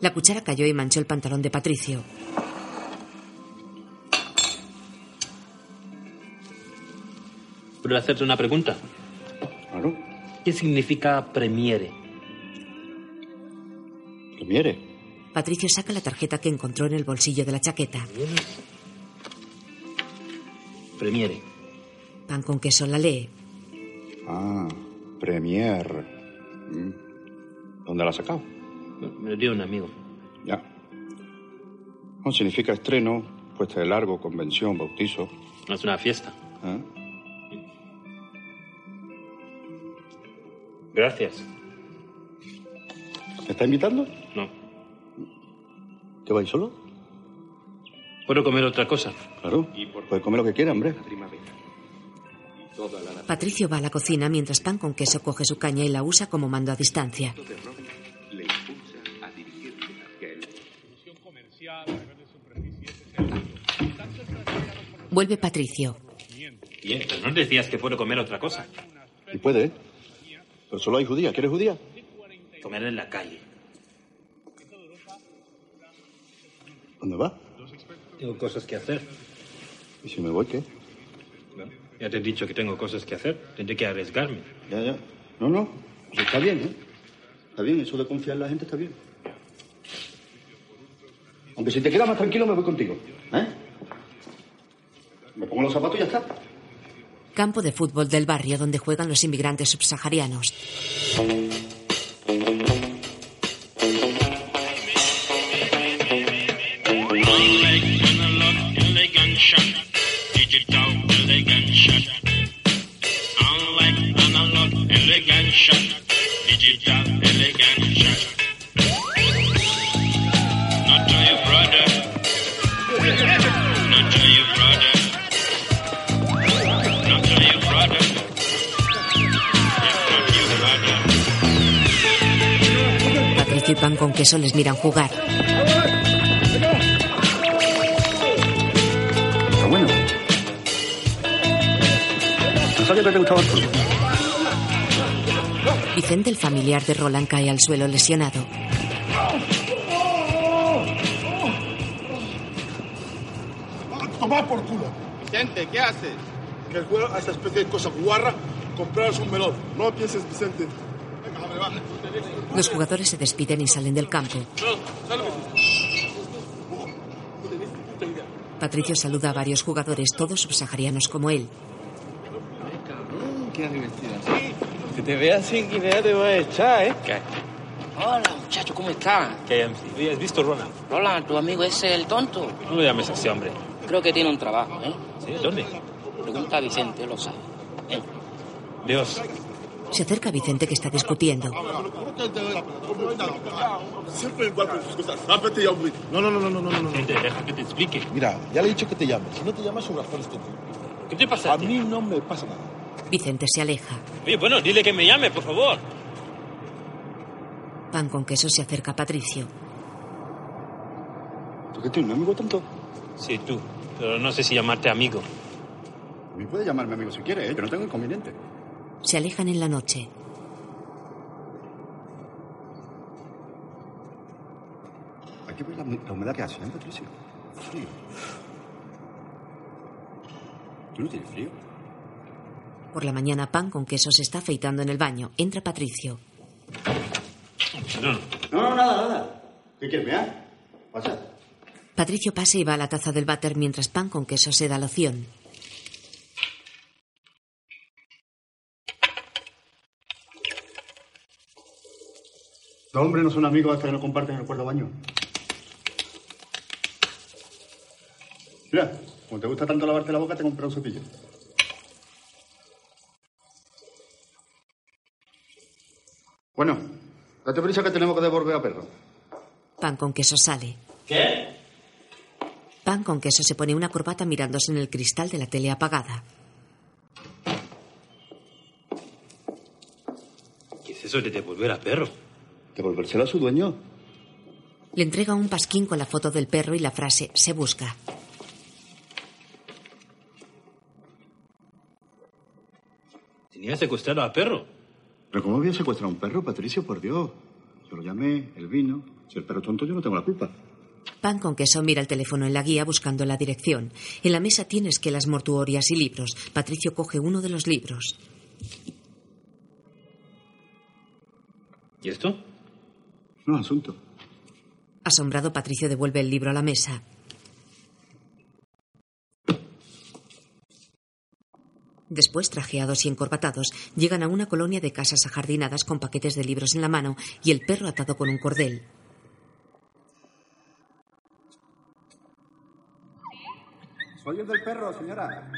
La cuchara cayó y manchó el pantalón de Patricio. ¿Puedo hacerte una pregunta? Claro. ¿Qué significa premiere? Premiere. Patricio saca la tarjeta que encontró en el bolsillo de la chaqueta. Premiere. Pan con queso la lee. Ah, Premier. Mm. ¿Dónde la has sacado? Me lo dio un amigo. Ya. No, significa estreno, puesta de largo, convención, bautizo. No es una fiesta. ¿Ah? Gracias. ¿Me está invitando? No. ¿Qué vais solo? ¿Puedo comer otra cosa? Claro. Puede comer lo que quiera, hombre. Patricio va a la cocina mientras Pan con queso coge su caña y la usa como mando a distancia. Él. Vuelve Patricio. Bien, pero no decías que puedo comer otra cosa. Y puede, ¿eh? Pero solo hay judía. ¿Quieres judía? Comer en la calle. ¿Dónde va? Tengo cosas que hacer. ¿Y si me voy, qué? Ya te he dicho que tengo cosas que hacer. Tendré que arriesgarme. Ya, ya. No, no. Eso está bien, ¿eh? Está bien, eso de confiar en la gente está bien. Aunque si te quedas más tranquilo, me voy contigo. ¿Eh? Me pongo los zapatos y ya está. Campo de fútbol del barrio donde juegan los inmigrantes subsaharianos. Brother. Patricio y Pan con queso les miran jugar. Vicente, el familiar de Roland, cae al suelo lesionado. Toma por culo. Vicente, ¿qué haces? Que el juego a esta especie de cosa guarra, compraros un melón. No pienses, Vicente. Va. Los jugadores se despiden y salen del campo. Patricio saluda a varios jugadores, todos subsaharianos como él. Qué divertido. Que te veas sin Guinea te voy a echar, ¿eh? ¿Qué? Hola, muchacho, ¿cómo estás? ¿Qué, ¿Has visto Ronald? Hola, tu amigo es el tonto. No lo llames así, hombre. Creo que tiene un trabajo, ¿eh? ¿Sí? ¿Dónde? Pregunta a Vicente, lo sabe. Dios. Se acerca a Vicente que está discutiendo. Siempre igual con sus cosas. Rápete ya, hombre. No, no, no, no, no, no, no. no. Vicente, deja que te explique. Mira, ya le he dicho que te llames. Si no te llamas, su razón es. ¿Qué te pasa? A mí no me pasa nada. Vicente se aleja. Oye, bueno, dile que me llame, por favor. Pan con queso se acerca a Patricio. ¿Tú qué tienes un amigo tonto? Sí, tú. Pero no sé si llamarte amigo. A mí puede llamarme amigo si quiere, ¿eh? Yo no tengo inconveniente. Se alejan en la noche. Aquí ves la, la humedad que hace, ¿eh, Patricio? Frío. ¿Tú no tienes frío? Por la mañana, Pan con queso se está afeitando en el baño. Entra Patricio. No, No, no, nada, nada. ¿Qué quieres, mea? Pasa. Patricio pasa y va a la taza del váter mientras Pan con queso se da loción. Los hombres no son amigos hasta que no comparten el cuarto baño. Mira, como te gusta tanto lavarte la boca, te compré un cepillo. Bueno, date prisa que tenemos que devolver a perro. Pan con queso sale. ¿Qué? Pan con queso se pone una corbata mirándose en el cristal de la tele apagada. ¿Qué es eso de devolver a perro? ¿Devolvérselo a su dueño? Le entrega un pasquín con la foto del perro y la frase se busca. Tenía secuestrado a perro. ¿Pero cómo voy a secuestrar a un perro, Patricio? Por Dios. Yo lo llamé, él vino. Si el perro es tonto, yo no tengo la culpa. Pan con queso mira el teléfono en la guía buscando la dirección. En la mesa tienes que las mortuorias y libros. Patricio coge uno de los libros. ¿Y esto? No, asunto. Asombrado, Patricio devuelve el libro a la mesa. Después, trajeados y encorbatados, llegan a una colonia de casas ajardinadas con paquetes de libros en la mano y el perro atado con un cordel. Soy el del perro, señora.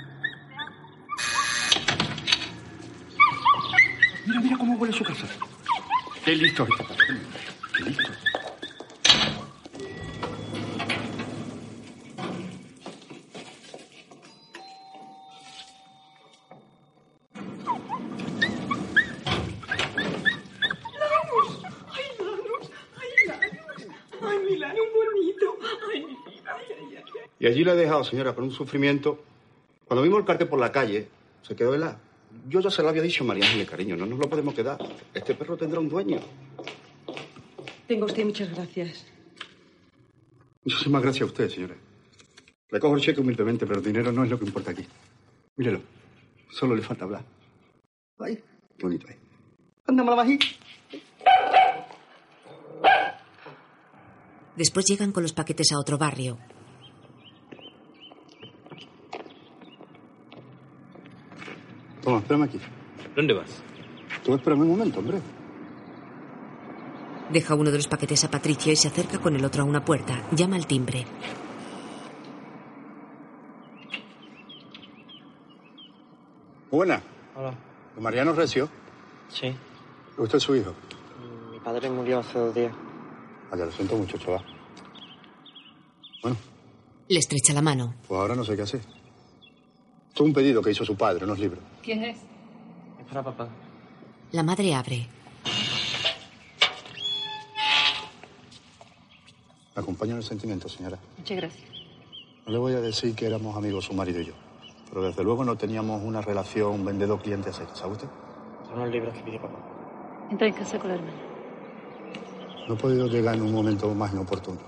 Mira, mira cómo huele su casa. Qué listo está. Y allí la he dejado, señora, por un sufrimiento. Cuando vimos el cartel por la calle, se quedó helada. Yo ya se lo había dicho, María Ángeles, cariño, no nos lo podemos quedar. Este perro tendrá un dueño. Tenga usted muchas gracias. Muchísimas gracias a usted, señora. Le cojo el cheque humildemente, pero el dinero no es lo que importa aquí. Mírelo, solo le falta hablar. Ahí, qué bonito ahí. Anda, malabají. Después llegan con los paquetes a otro barrio. Toma, espérame aquí. ¿Dónde vas? Tú espérame un momento, hombre. Deja uno de los paquetes a Patricio y se acerca con el otro a una puerta. Llama al timbre. Buena. Hola. Mariano Recio. Sí. ¿Usted es su hijo? Mi padre murió hace dos días. Vaya, lo siento mucho, chaval. Bueno, Le estrecha la mano. pues ahora no sé qué hacer. Esto es un pedido que hizo su padre, unos libros. ¿Quién es? Es para papá. La madre abre. Me acompaña en el sentimiento, señora. Muchas gracias. No le voy a decir que éramos amigos su marido y yo. Pero desde luego no teníamos una relación vendedor-cliente a seca, ¿sabe usted? Son los libros que pidió papá. Entra en casa con la hermana. No he podido llegar en un momento más inoportuno.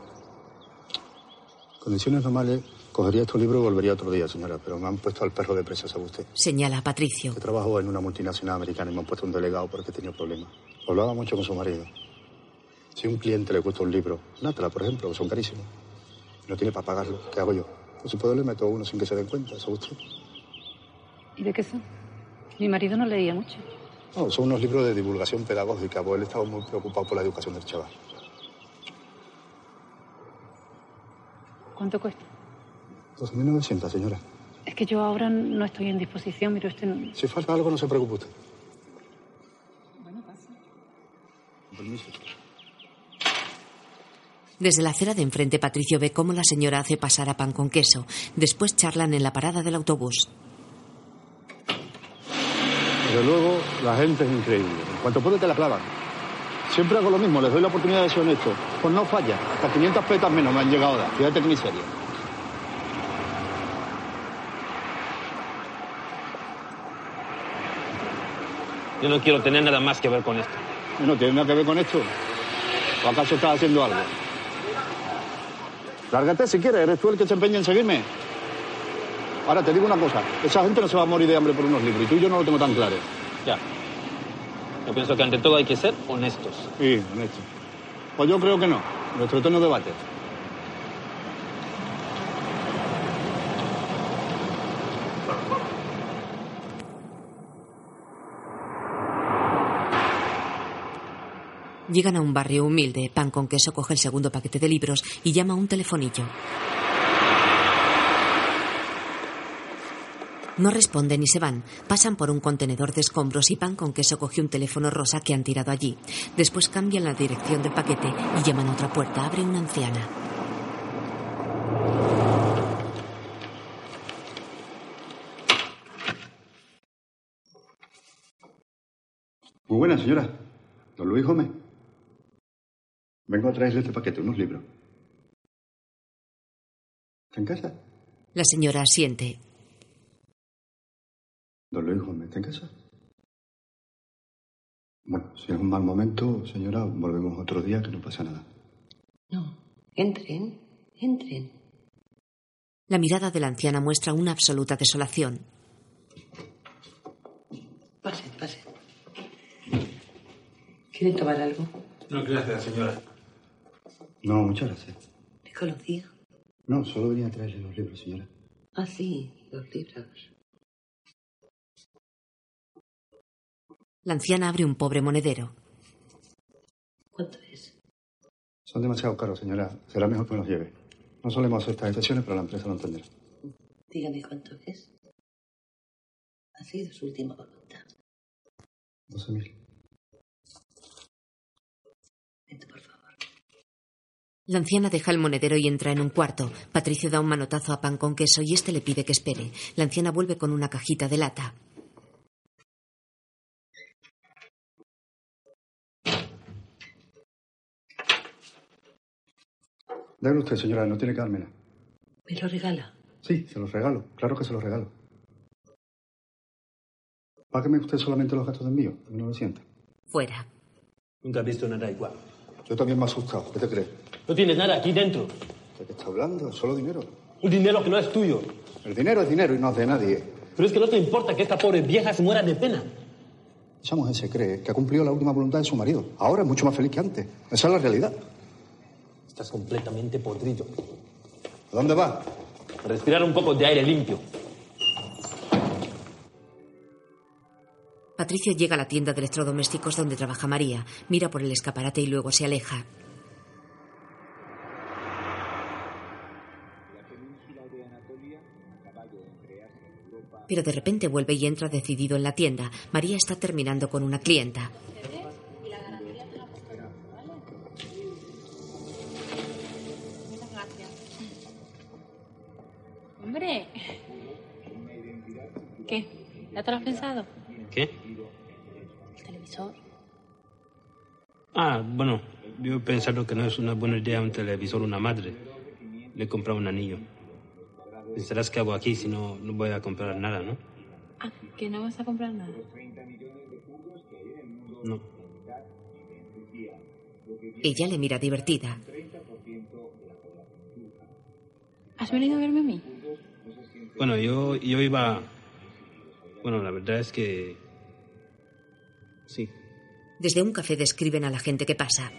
Condiciones normales, cogería estos libros y volvería otro día, señora, pero me han puesto al perro de presa, ¿sabe usted? Señala a Patricio. Que trabajo en una multinacional americana y me han puesto un delegado porque tenía problemas. Hablaba mucho con su marido. Si a un cliente le cuesta un libro, Nátala, por ejemplo, que son carísimos, y no tiene para pagarlo, ¿qué hago yo? Pues si puedo le meto uno sin que se den cuenta, ¿sabe usted? ¿Y de qué son? Mi marido no leía mucho. No, son unos libros de divulgación pedagógica, pues él estaba muy preocupado por la educación del chaval. ¿Cuánto cuesta? 12.900, señora. Es que yo ahora no estoy en disposición, mire usted. no- Si falta algo, no se preocupe usted. Bueno, pasa. Con permiso. Desde la acera de enfrente, Patricio ve cómo la señora hace pasar a pan con queso. Después charlan en la parada del autobús. Desde luego, la gente es increíble. En cuanto puede, te la clavan. Siempre hago lo mismo, les doy la oportunidad de ser honesto. Pues no falla. Hasta 500 petas menos me han llegado a dar. Fíjate que miseria. Yo no quiero tener nada más que ver con esto. ¿No tiene nada que ver con esto? ¿O acaso estás haciendo algo? Lárgate si quieres, eres tú el que se empeña en seguirme. Ahora te digo una cosa, esa gente no se va a morir de hambre por unos libros y tú y yo no lo tengo tan claro. Ya. Yo pienso que ante todo hay que ser honestos. Sí, honesto. Pues yo creo que no. Nuestro eterno debate. Llegan a un barrio humilde. Pan con queso coge el segundo paquete de libros y llama a un telefonillo. No responden y se van. Pasan por un contenedor de escombros y Pan con queso coge un teléfono rosa que han tirado allí. Después cambian la dirección del paquete y llaman a otra puerta. Abre una anciana. Muy buena, señora. Don Luis Gómez. Vengo a traerle este paquete, unos libros. ¿Está en casa? La señora asiente. Don Luis Gómez, ¿está en casa? Bueno, si es un mal momento, señora, volvemos otro día que no pasa nada. No, entren, entren. La mirada de la anciana muestra una absoluta desolación. Pasen, pasen. ¿Quieren tomar algo? No, gracias, señora. No, muchas gracias. ¿Me conocía? No, solo venía a traerle los libros, señora. Ah, sí, los libros. La anciana abre un pobre monedero. ¿Cuánto es? Son demasiado caros, señora. Será mejor que nos lleve. No solemos hacer estas excepciones, pero la empresa lo entenderá. Dígame cuánto es. Ha sido su última voluntad. 12.000. La anciana deja el monedero y entra en un cuarto. Patricio da un manotazo a pan con queso y este le pide que espere. La anciana vuelve con una cajita de lata. Déjelo usted, señora, no tiene que dármela. ¿Me lo regala? Sí, se los regalo. Claro que se los regalo. Págame usted solamente los gastos de envío, de 1900. Fuera. Nunca he visto nada igual. Yo también me he asustado. ¿Qué te crees? No tienes nada aquí dentro. ¿De qué está hablando? Solo dinero. Un dinero que no es tuyo. El dinero es dinero y no es de nadie. Pero es que no te importa que esta pobre vieja se muera de pena. Esa mujer se cree que ha cumplido la última voluntad de su marido. Ahora es mucho más feliz que antes. Esa es la realidad. Estás completamente podrido. ¿A dónde va? Respirar un poco de aire limpio. Patricio llega a la tienda de electrodomésticos donde trabaja María, mira por el escaparate y luego se aleja. Pero de repente vuelve y entra decidido en la tienda. María está terminando con una clienta. Hombre. ¿Qué? ¿Ya te lo has pensado? ¿Qué? El televisor. Ah, bueno, yo he pensado que no es una buena idea un televisor a una madre. Le he comprado un anillo. Pensarás que hago aquí si no, no voy a comprar nada, ¿no? Ah, que no vas a comprar nada. No. Ella le mira divertida. ¿Has venido a verme a mí? Bueno, yo, yo iba... Bueno, la verdad es que... Sí. Desde un café describen a la gente que pasa.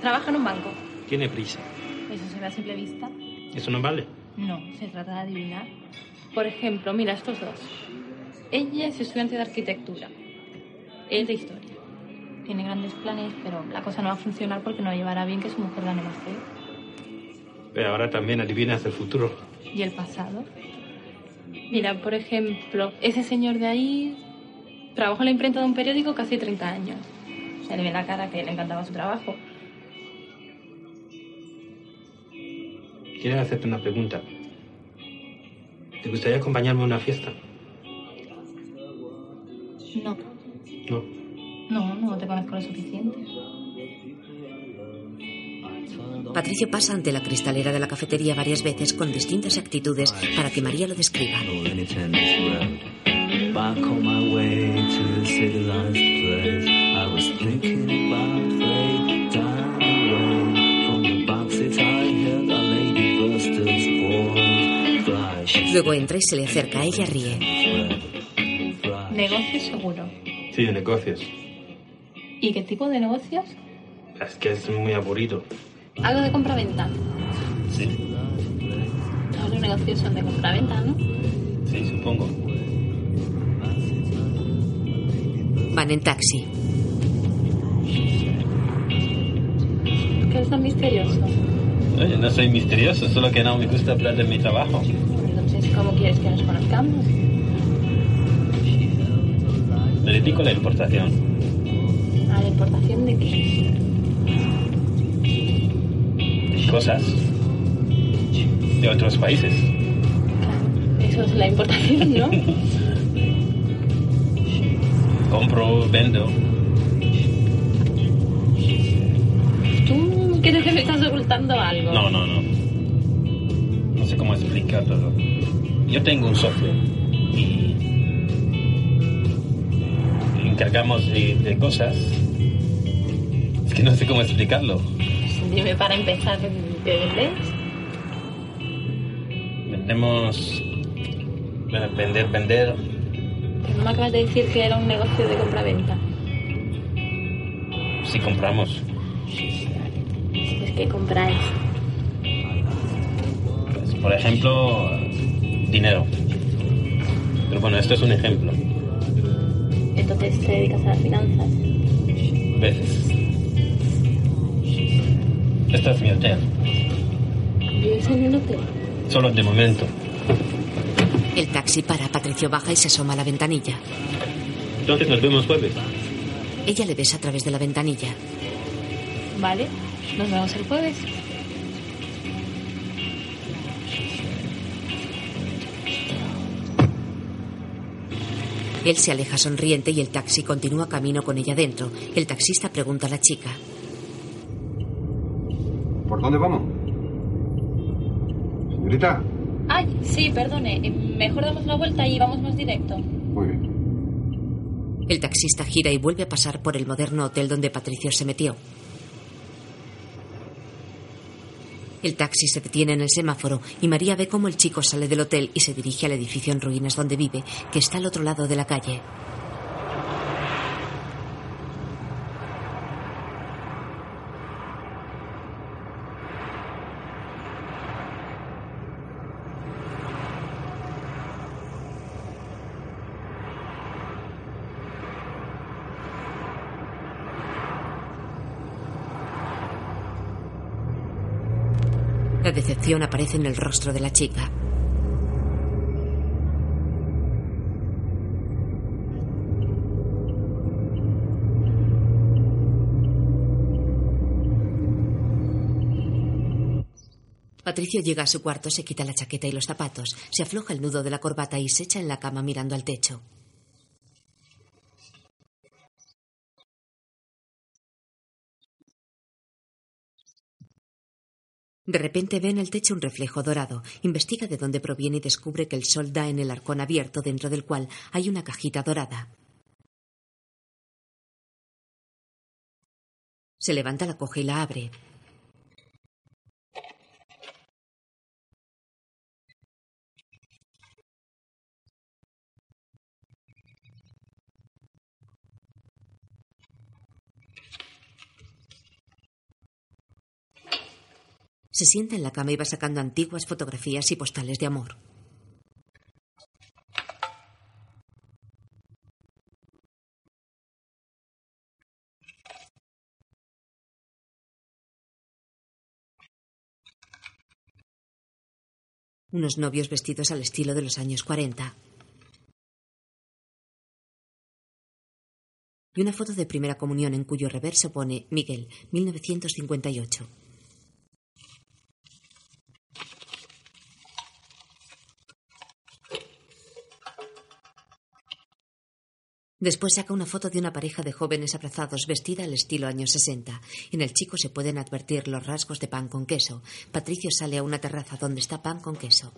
Trabaja en un banco. Tiene prisa. ¿Eso se ve a simple vista? ¿Eso no vale? No, se trata de adivinar. Por ejemplo, mira estos dos. Ella es estudiante de arquitectura. Él de historia. Tiene grandes planes, pero la cosa no va a funcionar porque no llevará bien que su mujer gane más que él. Pero ahora también adivinas el futuro. ¿Y el pasado? Mira, por ejemplo, ese señor de ahí trabajó en la imprenta de un periódico casi 30 años. Se le ve la cara que le encantaba su trabajo. Quiero hacerte una pregunta. ¿Te gustaría acompañarme a una fiesta? No, No. no, no te conozco lo suficiente. Patricio pasa ante la cristalera de la cafetería varias veces con distintas actitudes para que María lo describa. Luego entra y se le acerca. Ella ríe. Negocios seguro. Sí, de negocios. ¿Y qué tipo de negocios? Es que es muy aburrido. Algo de compraventa. Sí. Todos los negocios son de compraventa, ¿no? Sí, supongo. Van en taxi. ¿Por qué eres tan misterioso? Oye, no soy misterioso, solo que no me gusta hablar de mi trabajo. ¿Cómo quieres que nos conozcamos? Me dedico a la importación. ¿A la importación de qué? de cosas de otros países. Eso es la importación, ¿no? Compro, vendo. ¿Tú crees que me estás ocultando algo? No, no, no. No sé cómo explicarlo. Yo tengo un socio y encargamos de, de cosas. Es que no sé cómo explicarlo. Dime para empezar, ¿qué vendes? Vendemos. Vender, vender. No me acabas de decir que era un negocio de compraventa. Si compramos. Pues que compráis. Pues, por ejemplo, dinero. Pero bueno, esto es un ejemplo. Entonces te dedicas a las finanzas. Veces. Este es mi hotel. ¿Vives en un hotel? Solo de momento. El taxi para, Patricio baja y se asoma a la ventanilla. Entonces nos vemos jueves. Ella le besa a través de la ventanilla. Vale, nos vemos el jueves. Él se aleja sonriente y el taxi continúa camino con ella dentro. El taxista pregunta a la chica. ¿Por dónde vamos? Señorita. Ay, sí, perdone. eh, Mejor damos la vuelta y vamos más directo. Muy bien. El taxista gira y vuelve a pasar por el moderno hotel donde Patricio se metió. El taxi se detiene en el semáforo y María ve cómo el chico sale del hotel y se dirige al edificio en ruinas donde vive, que está al otro lado de la calle. Aparece en el rostro de la chica. Patricio llega a su cuarto, se quita la chaqueta y los zapatos, se afloja el nudo de la corbata y se echa en la cama mirando al techo. De repente ve en el techo un reflejo dorado. Investiga de dónde proviene y descubre que el sol da en el arcón abierto dentro del cual hay una cajita dorada. Se levanta, la coge y la abre. Se sienta en la cama y va sacando antiguas fotografías y postales de amor. Unos novios vestidos al estilo de los años 40. Y una foto de primera comunión en cuyo reverso pone Miguel, 1958. Después saca una foto de una pareja de jóvenes abrazados vestida al estilo años 60. En el chico se pueden advertir los rasgos de pan con queso. Patricio sale a una terraza donde está pan con queso.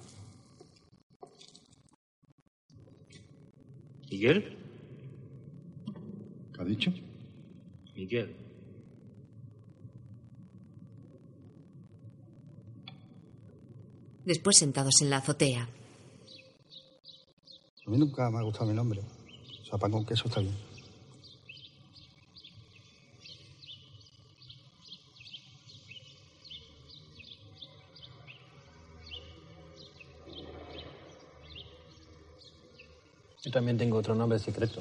¿Miguel? ¿Qué ha dicho? Miguel. Después sentados en la azotea. A mí nunca me ha gustado mi nombre. Sea, pan con queso está bien. Yo también tengo otro nombre secreto.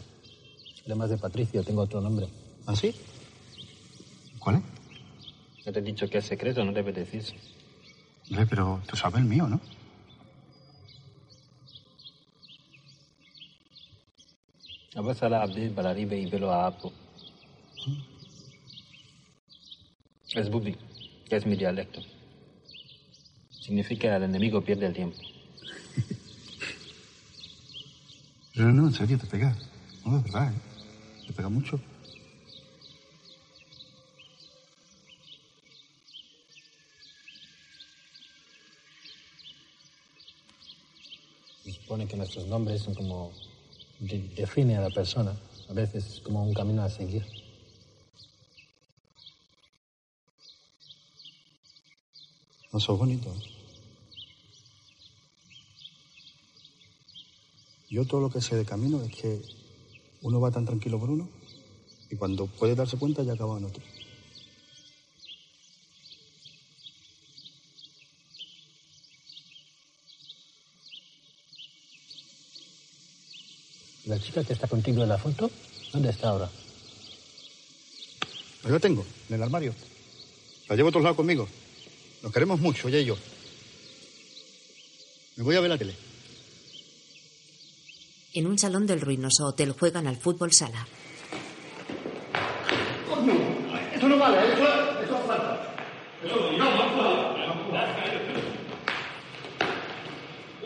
Además de Patricio, tengo otro nombre. ¿Ah, sí? ¿Cuál es? Ya te he dicho que es secreto, no debe decirse. Hombre, pero tú sabes el mío, ¿no? Abbas ala Abdel Balaribe y Velo a Apo. Es Bubi, que es mi dialecto. Significa el enemigo pierde el tiempo. Pero no, en serio, te pega. No, de verdad, ¿eh? Te pega mucho. Se supone que nuestros nombres son como... de- define a la persona. A veces es como un camino a seguir. No sos bonito. ¿eh? Yo todo lo que sé de camino es que uno va tan tranquilo por uno y cuando puede darse cuenta ya acaba en otro. La chica que está contigo en la foto ¿Dónde está ahora? Pues yo tengo, en el armario. La llevo a todos lados conmigo. Nos queremos mucho, ella y yo. Me voy a ver la tele. En un salón del ruinoso hotel juegan al fútbol sala. Esto no vale, esto, esto es falta. Eso no, no, no,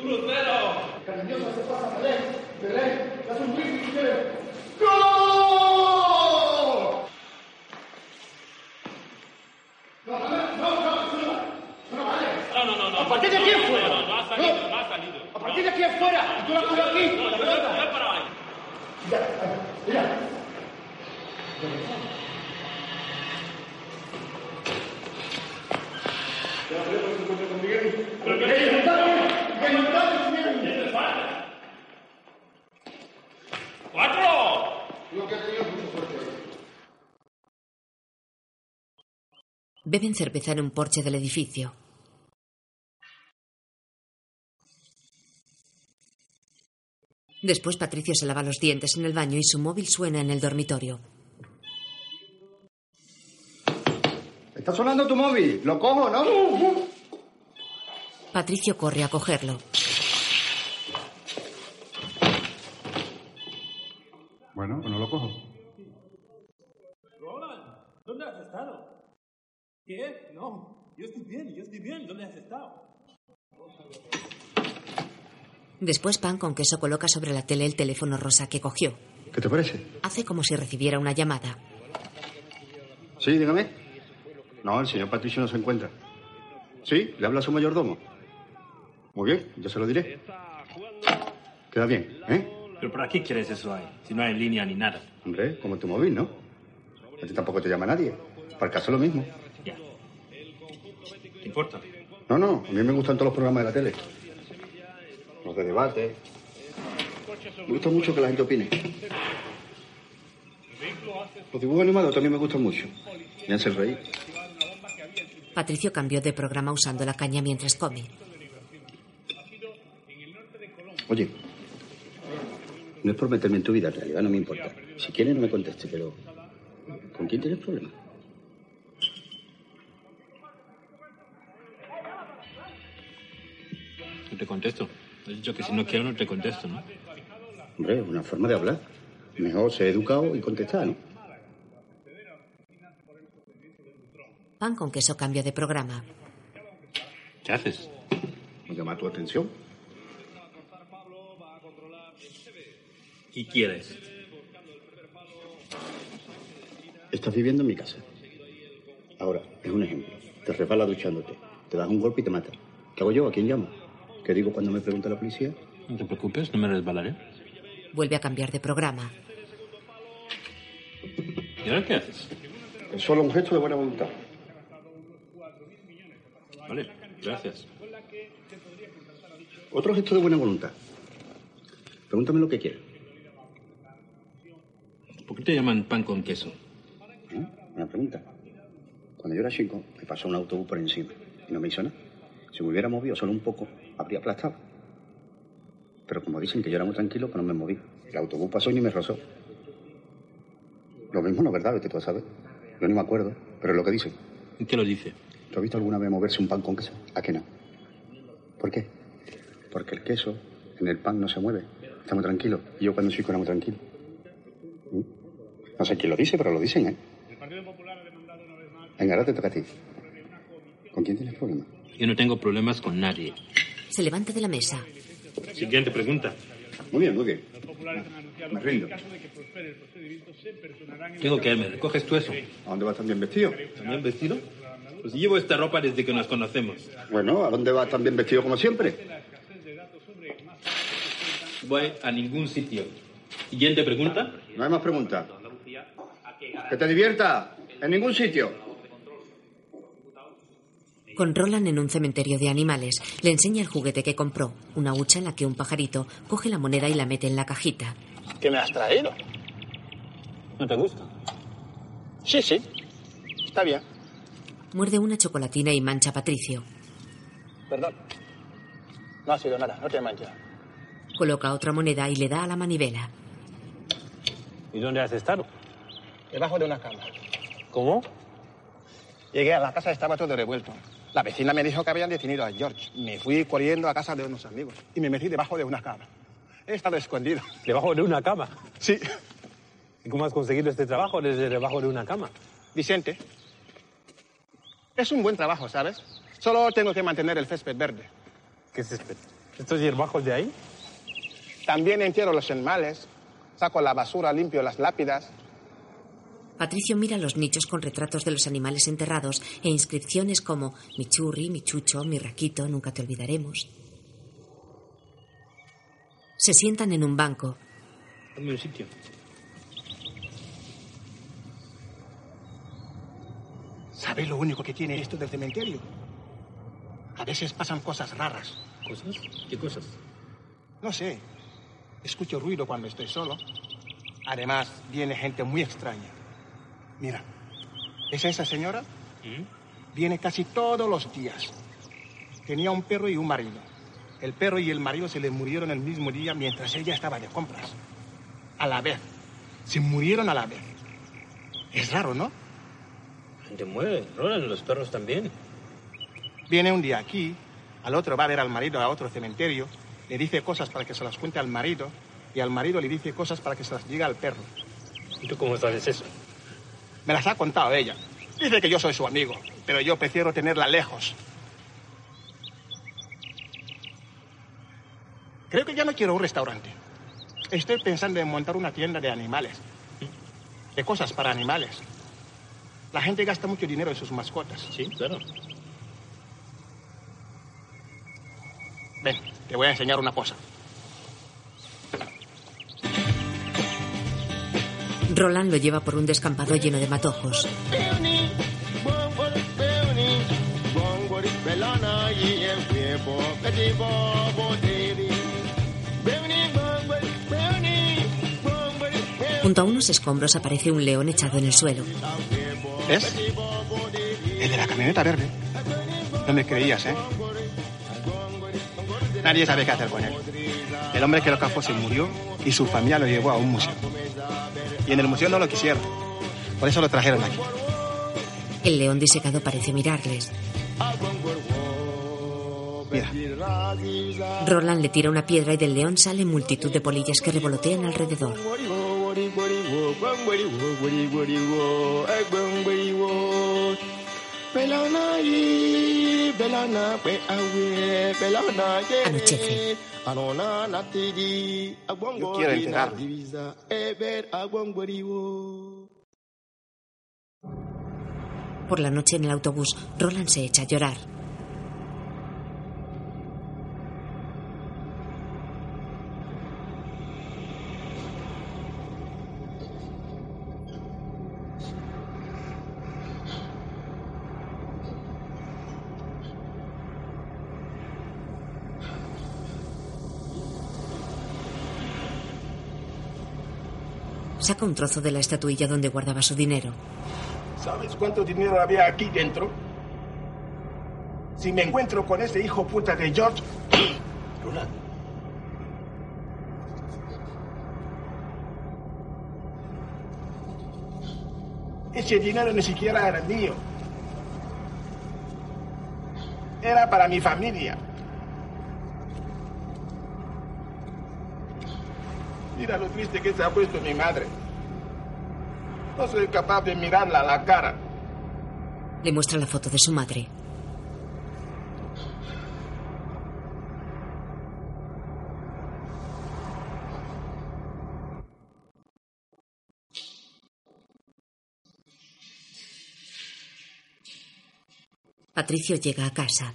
¡Uno cero! Cariñosa se pasa, Belén. Belén, das un whisky si quieres. ¡Gol! No, no, no, no, eso no vale. Eso no vale. No, no, no, no. A partir de aquí es fuera. No, no, no ha salido, no ha salido. A partir de aquí es fuera. Y tú la coges aquí. No, la yo pelota. yo Ya, mira. ¡Cuatro! Beben cerveza en un porche del edificio. Después Patricio se lava los dientes en el baño y su móvil suena en el dormitorio. Está sonando tu móvil. Lo cojo, ¿no? Patricio corre a cogerlo. Bueno, pues no lo cojo. Roland, ¿dónde has estado? ¿Qué? No, yo estoy bien, yo estoy bien. ¿Dónde has estado? Después Pan con queso coloca sobre la tele el teléfono rosa que cogió. ¿Qué te parece? Hace como si recibiera una llamada. Sí, dígame. No, el señor Patricio no se encuentra. Sí, le habla a su mayordomo. Muy bien, yo se lo diré. Queda bien, ¿eh? ¿Pero para qué quieres eso ahí? Si no hay línea ni nada. Hombre, como tu móvil, ¿no? A ti tampoco te llama nadie. Para el caso lo mismo. ¿Qué importa? No, no, a mí me gustan todos los programas de la tele. Los de debate. Me gusta mucho que la gente opine. Los dibujos animados también me gustan mucho. Me hacen reír. Patricio cambió de programa usando la caña mientras come. Oye, no es por meterme en tu vida, en realidad no me importa. Si quieres no me conteste, pero ¿con quién tienes problemas? No te contesto. He dicho que si no quiero no te contesto, ¿no? Hombre, es una forma de hablar. Mejor ser educado y contestar, ¿no? Pan con queso cambia de programa. ¿Qué haces? Me llama tu atención. ¿Qué quieres? Estás viviendo en mi casa. Ahora, es un ejemplo. Te resbala duchándote. Te das un golpe y te mata. ¿Qué hago yo? ¿A quién llamo? ¿Qué digo cuando me pregunta la policía? No te preocupes, no me resbalaré. Vuelve a cambiar de programa. ¿Y ahora qué haces? Es solo un gesto de buena voluntad. Vale, gracias. Otro gesto de buena voluntad. Pregúntame lo que quieras. ¿Por qué te llaman pan con queso? ¿Eh? Una pregunta. Cuando yo era chico, me pasó un autobús por encima y no me hizo nada. Si me hubiera movido solo un poco, habría aplastado. Pero como dicen que yo era muy tranquilo, que no me moví. El autobús pasó y ni me rozó. Lo mismo no es verdad, vete tú a saber. Yo ni me acuerdo, pero es lo que dicen. ¿Y qué lo dice? ¿Tú has visto alguna vez moverse un pan con queso? ¿A qué no? ¿Por qué? Porque el queso en el pan no se mueve. Está muy tranquilo. Y yo cuando chico era muy tranquilo. ¿Mm? No sé quién lo dice, pero lo dicen, ¿eh? Venga, ahora te toca a ti. ¿Con quién tienes problemas? Yo no tengo problemas con nadie. Se levanta de la mesa. Siguiente pregunta. Muy bien, muy bien. Me rindo. Tengo que irme. ¿Recoges tú eso? ¿A dónde vas tan bien vestido? ¿También vestido? Pues llevo esta ropa desde que nos conocemos. Bueno, ¿a dónde vas tan bien vestido como siempre? Voy a ningún sitio. Siguiente pregunta. No hay más preguntas. Que te divierta. En ningún sitio. Con Roland en un cementerio de animales, le enseña el juguete que compró, una hucha en la que un pajarito coge la moneda y la mete en la cajita. ¿Qué me has traído? ¿No te gusta? Sí, sí. Está bien. Muerde una chocolatina y mancha a Patricio. Perdón. No ha sido nada, no te manches. Coloca otra moneda y le da a la manivela. ¿Y dónde has estado? Debajo de una cama. ¿Cómo? Llegué a la casa estaba todo revuelto. La vecina me dijo que habían detenido a George. Me fui corriendo a casa de unos amigos y me metí debajo de una cama. He estado escondido. ¿Debajo de una cama? Sí. ¿Y cómo has conseguido este trabajo desde debajo de una cama? Vicente, es un buen trabajo, ¿sabes? Solo tengo que mantener el césped verde. ¿Qué césped? ¿Estos hierbajos de ahí? También entierro los animales, saco la basura, limpio las lápidas. Patricio mira los nichos con retratos de los animales enterrados e inscripciones como mi churri, mi chucho, mi raquito, nunca te olvidaremos. Se sientan en un banco. Dame un sitio. ¿Sabes lo único que tiene esto del cementerio? A veces pasan cosas raras. ¿Cosas? ¿Qué cosas? No sé. Escucho ruido cuando estoy solo. Además, viene gente muy extraña. Mira, ¿es esa señora? Viene casi todos los días. Tenía un perro y un marido. El perro y el marido se le murieron el mismo día mientras ella estaba de compras. A la vez. Se murieron a la vez. Es raro, ¿no? gente muere, Roland, los perros también. Viene un día aquí, al otro va a ver al marido a otro cementerio, le dice cosas para que se las cuente al marido y al marido le dice cosas para que se las diga al perro. ¿Y tú cómo sabes eso? Me las ha contado ella. Dice que yo soy su amigo, pero yo prefiero tenerla lejos. Creo que ya no quiero un restaurante. Estoy pensando en montar una tienda de animales. De cosas para animales. La gente gasta mucho dinero en sus mascotas. Sí, claro. Ven, te voy a enseñar una cosa. Roland lo lleva por un descampado lleno de matojos. Junto a unos escombros aparece un león echado en el suelo. ¿Es? El de la camioneta verde. No me creías, ¿eh? Nadie sabe qué hacer con él. El hombre que lo cazó se murió y su familia lo llevó a un museo. Y en el museo no lo quisieron. Por eso lo trajeron aquí. El león disecado parece mirarles. Mira. Roland le tira una piedra y del león sale multitud de polillas que revolotean alrededor. Anochece. Yo quiero enterrarlo. Por la noche en el autobús, Roland se echa a llorar. Saca un trozo de la estatuilla donde guardaba su dinero. ¿Sabes cuánto dinero había aquí dentro? Si me encuentro con ese hijo puta de George. Roland. Ese dinero ni siquiera era mío. Era para mi familia. Mira lo triste que se ha puesto mi madre. No soy capaz de mirarla a la cara. Le muestra la foto de su madre. Patricio llega a casa.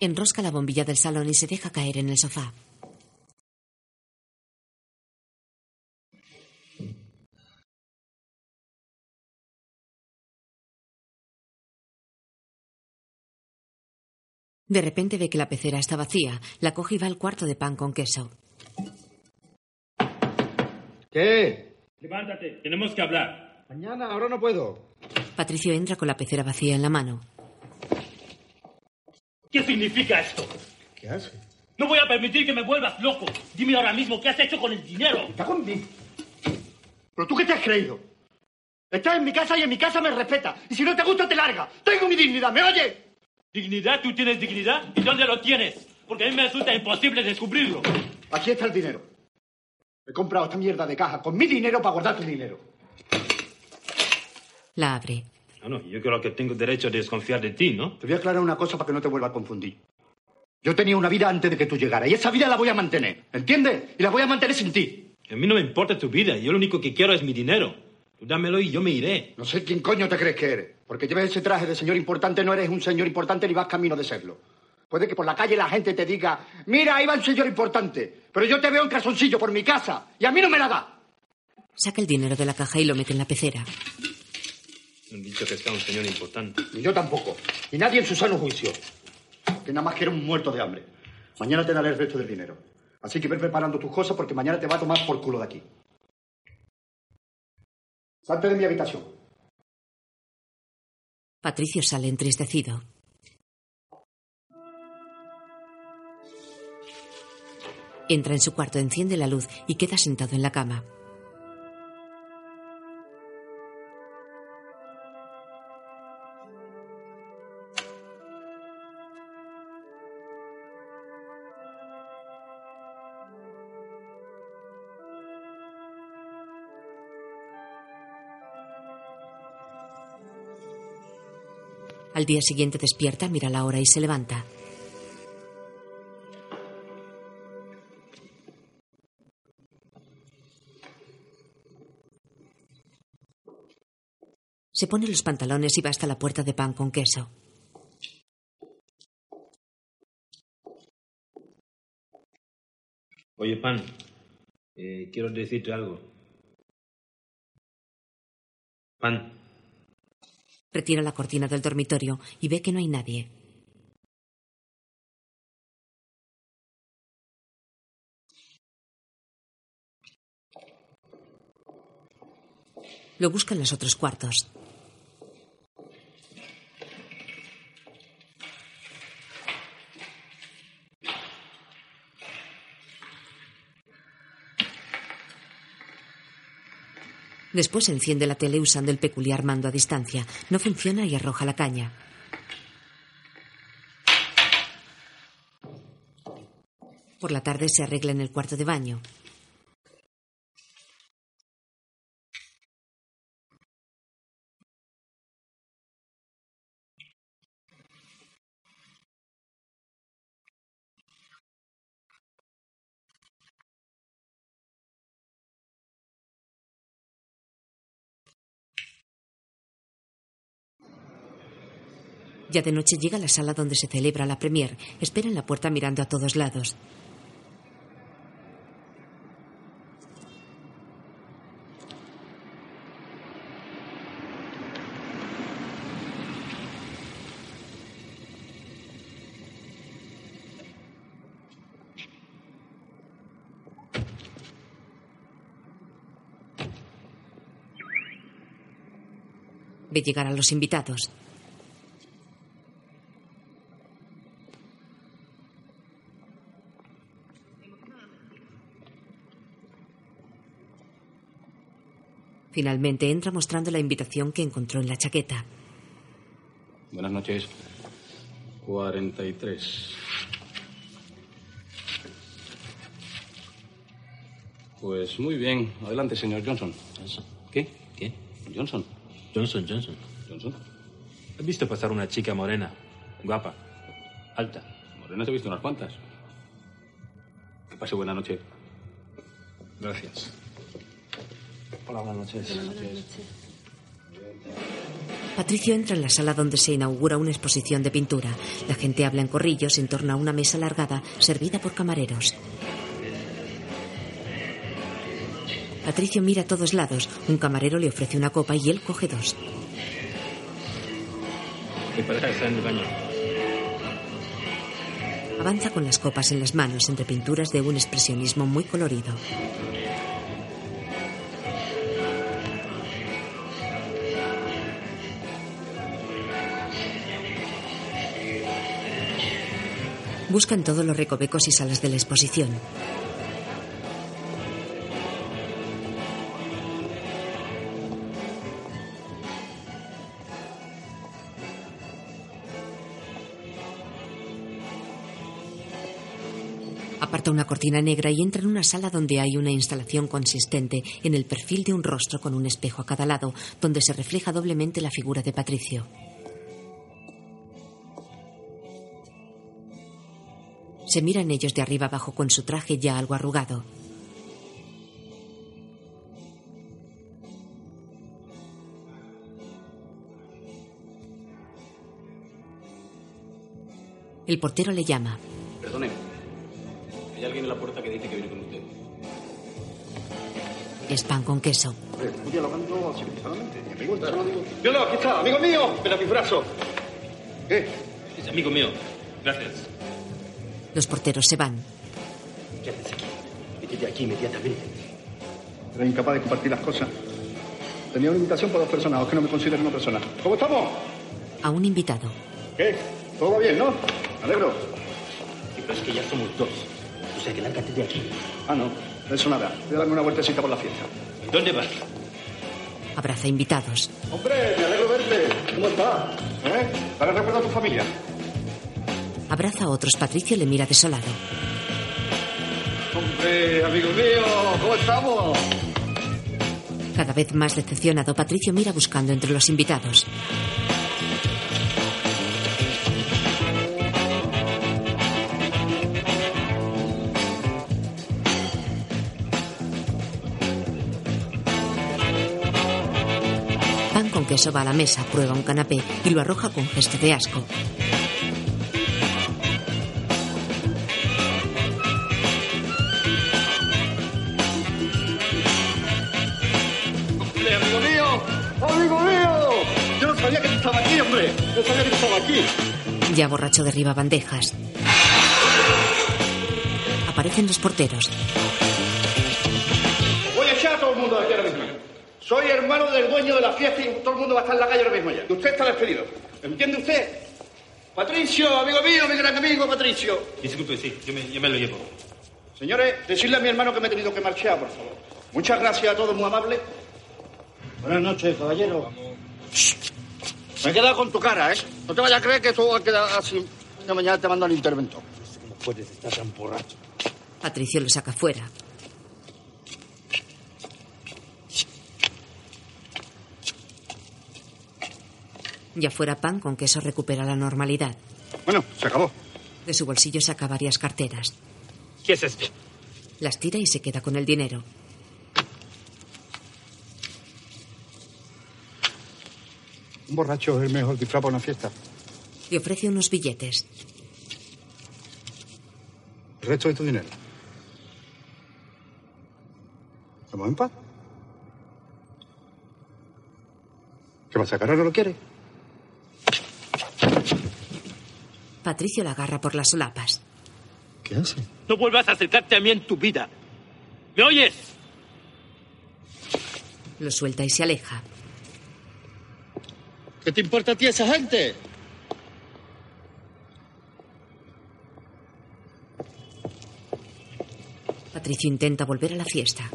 Enrosca la bombilla del salón y se deja caer en el sofá. De repente ve que la pecera está vacía, la coge y va al cuarto de pan con queso. ¿Qué? Levántate, tenemos que hablar. Mañana, ahora no puedo. Patricio entra con la pecera vacía en la mano. ¿Qué significa esto? ¿Qué hace? No voy a permitir que me vuelvas loco. Dime ahora mismo qué has hecho con el dinero. Está conmigo. ¿Pero tú qué te has creído? Estás en mi casa y en mi casa me respeta. Y si no te gusta, te larga. Tengo mi dignidad, ¿me oyes? ¿Dignidad? ¿Tú tienes dignidad? ¿Y dónde lo tienes? Porque a mí me resulta imposible descubrirlo. Aquí está el dinero. He comprado esta mierda de caja con mi dinero para guardar tu dinero. La abre. No, no, yo creo que tengo derecho a desconfiar de ti, ¿no? Te voy a aclarar una cosa para que no te vuelva a confundir. Yo tenía una vida antes de que tú llegaras y esa vida la voy a mantener, ¿entiendes? Y la voy a mantener sin ti. A mí no me importa tu vida, yo lo único que quiero es mi dinero. Tú dámelo y yo me iré. No sé quién coño te crees que eres. Porque lleves ese traje de señor importante, no eres un señor importante ni vas camino de serlo. Puede que por la calle la gente te diga, mira, ahí va un señor importante, pero yo te veo en calzoncillo por mi casa y a mí no me la da. Saca el dinero de la caja y lo mete en la pecera. Me han dicho que está un señor importante. Ni yo tampoco. Y nadie en su sano juicio. Que nada más que era un muerto de hambre. Mañana te daré el resto del dinero. Así que ve preparando tus cosas porque mañana te va a tomar por culo de aquí. Salte de mi habitación. Patricio sale entristecido. Entra en su cuarto, enciende la luz y queda sentado en la cama. Al día siguiente despierta, mira la hora y se levanta. Se pone los pantalones y va hasta la puerta de pan con queso. Oye, Pan, eh, quiero decirte algo. Pan, Retira la cortina del dormitorio y ve que no hay nadie. Lo busca en los otros cuartos. Después enciende la tele usando el peculiar mando a distancia. No funciona y arroja la caña. Por la tarde se arregla en el cuarto de baño. Ya de noche llega a la sala donde se celebra la premier. Espera en la puerta mirando a todos lados. Ve llegar a los invitados. Finalmente entra mostrando la invitación que encontró en la chaqueta. Buenas noches. 43. Pues muy bien. Adelante, señor Johnson. ¿Qué? ¿Qué? Johnson. Johnson, Johnson. Johnson. ¿Has visto pasar una chica morena? Guapa. Alta. Morenas he visto unas cuantas. Que pase buena noche. Gracias. Hola, buenas noches. Buenas noches. Patricio entra en la sala donde se inaugura una exposición de pintura. La gente habla en corrillos en torno a una mesa alargada servida por camareros. Patricio mira a todos lados. Un camarero le ofrece una copa y él coge dos. Mi pareja está en el baño. Avanza con las copas en las manos entre pinturas de un expresionismo muy colorido. Busca en todos los recovecos y salas de la exposición. Aparta una cortina negra y entra en una sala donde hay una instalación consistente en el perfil de un rostro con un espejo a cada lado, donde se refleja doblemente la figura de Patricio. Se miran ellos de arriba abajo con su traje ya algo arrugado. El portero le llama. Perdone. Hay alguien en la puerta que dice que viene con usted. Es pan con queso. Estoy dialogando civilizadamente. Mi amigo, no digo. No, aquí está, amigo mío, ven a mi brazo. ¿Qué? Es amigo mío. Gracias. Los porteros se van. ¿Qué haces aquí? Vete de aquí inmediatamente. Era incapaz de compartir las cosas. Tenía una invitación para dos personas, aunque no me considero una persona. ¿Cómo estamos? A un invitado. ¿Qué? ¿Todo va bien, no? Me alegro. Sí, pero es que ya somos dos. O sea, que lárgate de aquí. Ah, no. De eso nada. Voy a darme una vueltecita por la fiesta. ¿Dónde vas? Abraza invitados. Hombre, me alegro verte. ¿Cómo estás? ¿Eh? ¿Para recuerdo a tu familia? Abraza a otros. Patricio le mira desolado. Hombre, amigo mío, ¿cómo estamos? Cada vez más decepcionado, Patricio mira buscando entre los invitados. Pan con queso va a la mesa, prueba un canapé y lo arroja con gesto de asco. Ya borracho derriba bandejas. Aparecen los porteros. Voy a echar a todo el mundo de aquí ahora mismo. Soy hermano del dueño de la fiesta y todo el mundo va a estar en la calle ahora mismo ya. Y usted está despedido. ¿Entiende usted? Patricio, amigo mío, mi gran amigo Patricio. Disculpe, sí, yo me, yo me lo llevo. Señores, decirle a mi hermano que me he tenido que marchar, por favor. Muchas gracias a todos, muy amable. Buenas noches, caballero. Me he quedado con tu cara, ¿eh? No te vayas a creer que esto va a quedar así. De mañana te mando al interventor. ¿Cómo puedes estar tan borracho? Patricio lo saca fuera. Ya fuera pan con queso recupera la normalidad. Bueno, se acabó. De su bolsillo saca varias carteras. ¿Qué es esto? Las tira y se queda con el dinero. Borracho es el mejor disfraz para una fiesta. Le ofrece unos billetes. El resto de tu dinero. ¿Estamos en paz? ¿Qué pasa? ¿Que ahora no lo quiere? Patricio la agarra por las solapas. ¿Qué hace? No vuelvas a acercarte a mí en tu vida. ¿Me oyes? Lo suelta y se aleja. ¿Qué te importa a ti esa gente? Patricio intenta volver a la fiesta.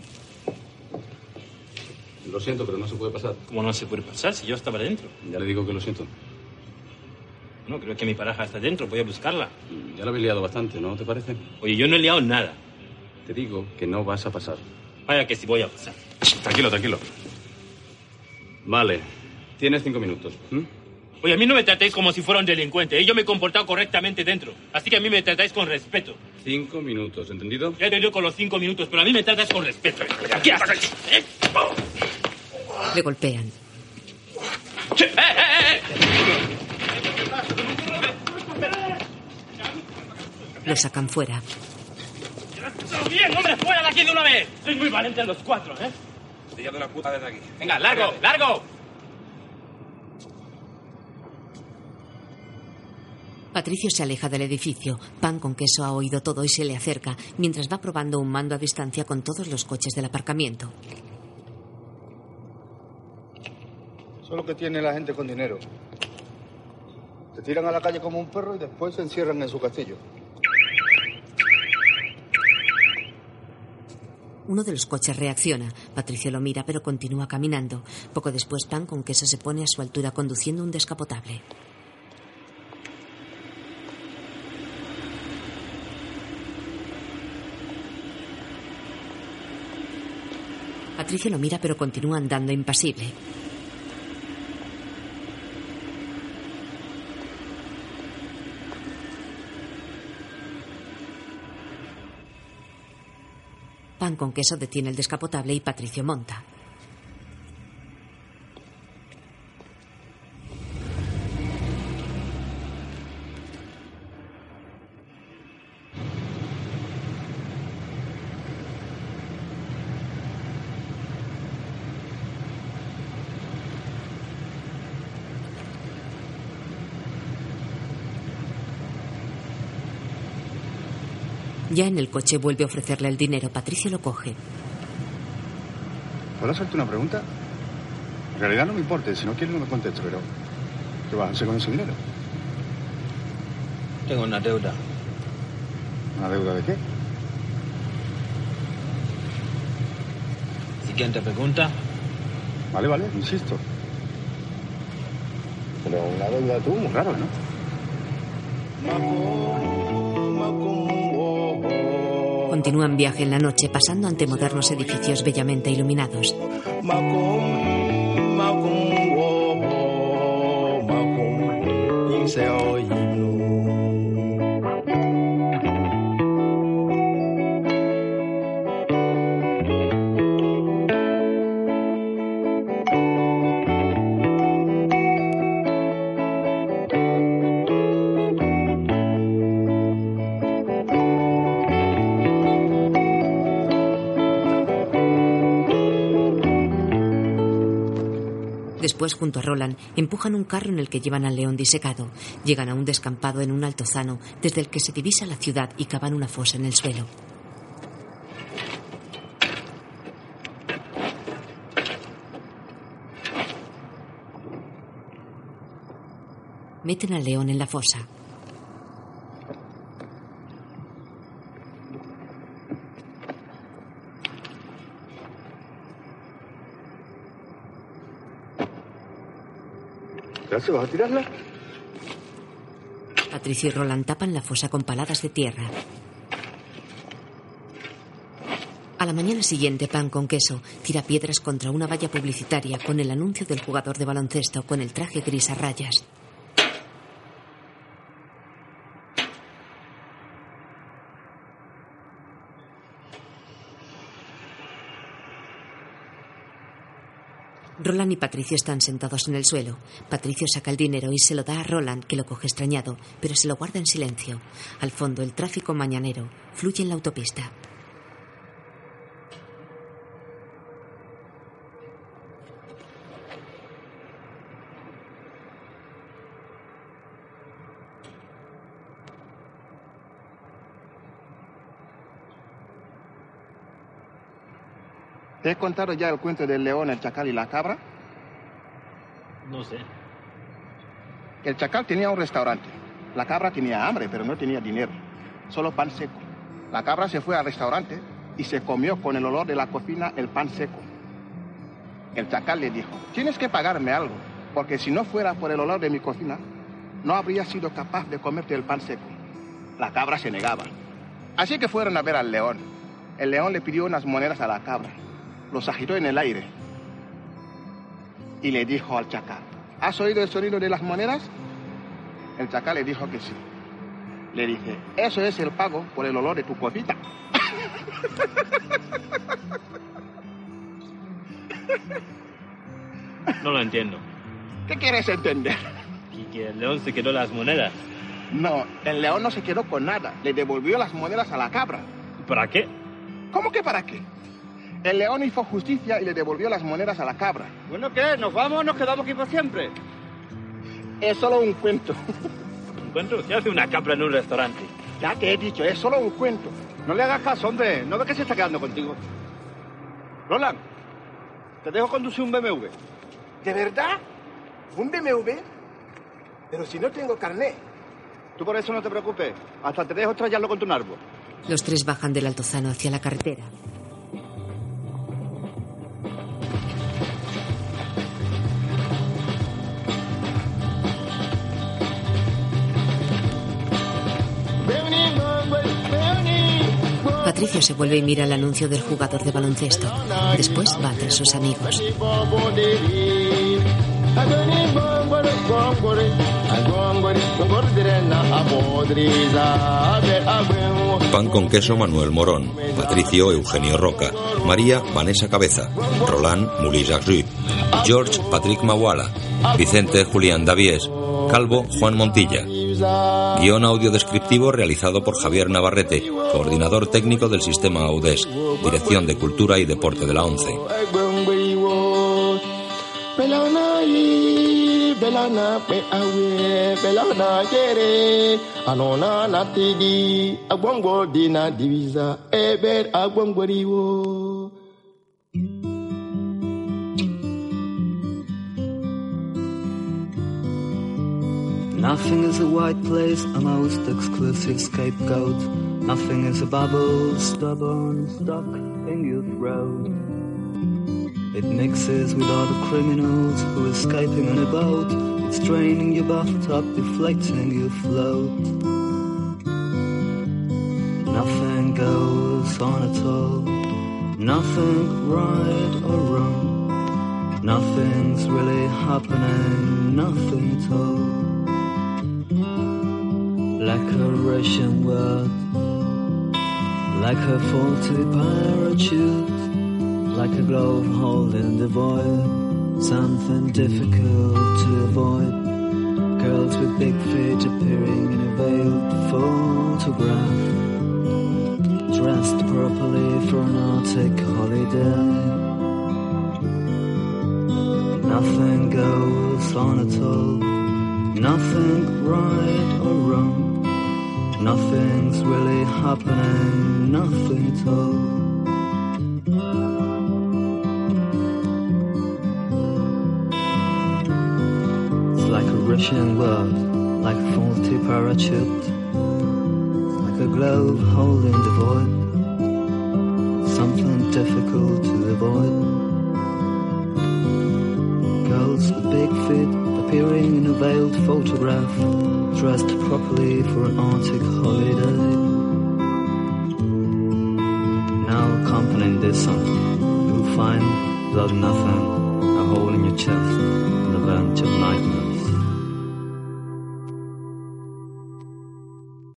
Lo siento, pero no se puede pasar. ¿Cómo no se puede pasar si yo estaba dentro? Ya le digo que lo siento. No, creo que mi pareja está dentro. Voy a buscarla. Ya la habéis liado bastante, ¿no te parece? Oye, yo no he liado nada. Te digo que no vas a pasar. Vaya que sí voy a pasar. Tranquilo, tranquilo. Vale, tienes cinco minutos. ¿m? Oye, a mí no me tratéis como si fuera un delincuente. ¿eh? Yo me he comportado correctamente dentro. Así que a mí me tratáis con respeto. Cinco minutos, ¿entendido? Ya te digo con los cinco minutos, pero a mí me tratas con respeto. Aquí hasta aquí. ¿eh? Le golpean. ¡Eh, eh, eh! Lo sacan fuera. ¡Bien, hombre! ¡Fuera de aquí de una vez! Sois muy valientes los cuatro, ¿eh? Día de la puta desde aquí. Venga, largo, largo. Patricio se aleja del edificio. Pan con queso ha oído todo y se le acerca, mientras va probando un mando a distancia con todos los coches del aparcamiento. Eso es lo que tiene la gente con dinero. Se tiran a la calle como un perro y después se encierran en su castillo. Uno de los coches reacciona. Patricio lo mira, pero continúa caminando. Poco después, Pan con queso se pone a su altura conduciendo un descapotable. Patricio lo mira, pero continúa andando impasible. Pan con queso detiene el descapotable y Patricio monta. Ya en el coche vuelve a ofrecerle el dinero. Patricio lo coge. ¿Puedo hacerte una pregunta? En realidad no me importa, si no quieres no me contesto, pero ¿qué vas a hacer con ese dinero? Tengo una deuda. ¿Una deuda de qué? Siguiente pregunta. Vale, vale, insisto. Pero una deuda tú, muy raro, ¿no? Continúan viaje en la noche pasando ante modernos edificios bellamente iluminados. Después, junto a Roland, empujan un carro en el que llevan al león disecado. Llegan a un descampado en un altozano, desde el que se divisa la ciudad y cavan una fosa en el suelo. Meten al león en la fosa. Vas a tirarla? Patricio y Roland tapan la fosa con paladas de tierra. A la mañana siguiente, Pan con queso tira piedras contra una valla publicitaria con el anuncio del jugador de baloncesto con el traje gris a rayas. Roland y Patricio están sentados en el suelo. Patricio saca el dinero y se lo da a Roland, que lo coge extrañado, pero se lo guarda en silencio. Al fondo, el tráfico mañanero fluye en la autopista. ¿Te he contado ya el cuento del león, el chacal y la cabra? No sé. El chacal tenía un restaurante. La cabra tenía hambre, pero no tenía dinero. Solo pan seco. La cabra se fue al restaurante y se comió con el olor de la cocina el pan seco. El chacal le dijo, tienes que pagarme algo, porque si no fuera por el olor de mi cocina, no habría sido capaz de comerte el pan seco. La cabra se negaba. Así que fueron a ver al león. El león le pidió unas monedas a la cabra los agitó en el aire y le dijo al chacal, ¿has oído el sonido de las monedas? El chacal le dijo que sí. Le dice, eso es el pago por el olor de tu cosita. No lo entiendo. ¿Qué quieres entender? Y que el león se quedó las monedas. No, el león no se quedó con nada. Le devolvió las monedas a la cabra. ¿Para qué? ¿Cómo que para qué? El león hizo justicia y le devolvió las monedas a la cabra. Bueno, ¿qué? ¿Nos vamos o nos quedamos aquí por siempre? Es solo un cuento. ¿Un cuento? ¿Qué hace una cabra en un restaurante? Ya te he dicho, es solo un cuento. No le hagas caso, hombre. ¿No ves que se está quedando contigo? Roland, te dejo conducir un BMW. ¿De verdad? ¿Un BMW? Pero si no tengo carné. Tú por eso no te preocupes. Hasta te dejo estrellarlo con tu árbol. Los tres bajan del altozano hacia la carretera. Patricio se vuelve y mira el anuncio del jugador de baloncesto. Después va tras sus amigos. Pan con queso Manuel Morón, Patricio Eugenio Roca, María Vanessa Cabeza, Roland Mouly Jacques George Patrick Mawala, Vicente Julián Davies, Calvo Juan Montilla. Guión audio descriptivo realizado por Javier Navarrete, coordinador técnico del sistema AUDES, Dirección de Cultura y Deporte de la ONCE. Nothing is a white place, a most exclusive scapegoat. Nothing is a bubble, stubborn, stuck in your throat. It mixes with other criminals who are escaping on a boat. It's draining your bathtub, deflating your float. Nothing goes on at all. Nothing right or wrong. Nothing's really happening, nothing at all. Like a Russian word, like a faulty parachute like a glove holding the void, something difficult to avoid. Girls with big feet appearing in a veiled photograph, dressed properly for an Arctic holiday. Nothing goes on at all, nothing right or wrong. Nothing's really happening, nothing at all. It's like a Russian word, like a faulty parachute, like a glove holding the void, something difficult to avoid. Girls with big feet appearing in a veiled photograph, dressed properly for an Arctic holiday. Now accompanying this song, you'll find without nothing, a hole in your chest,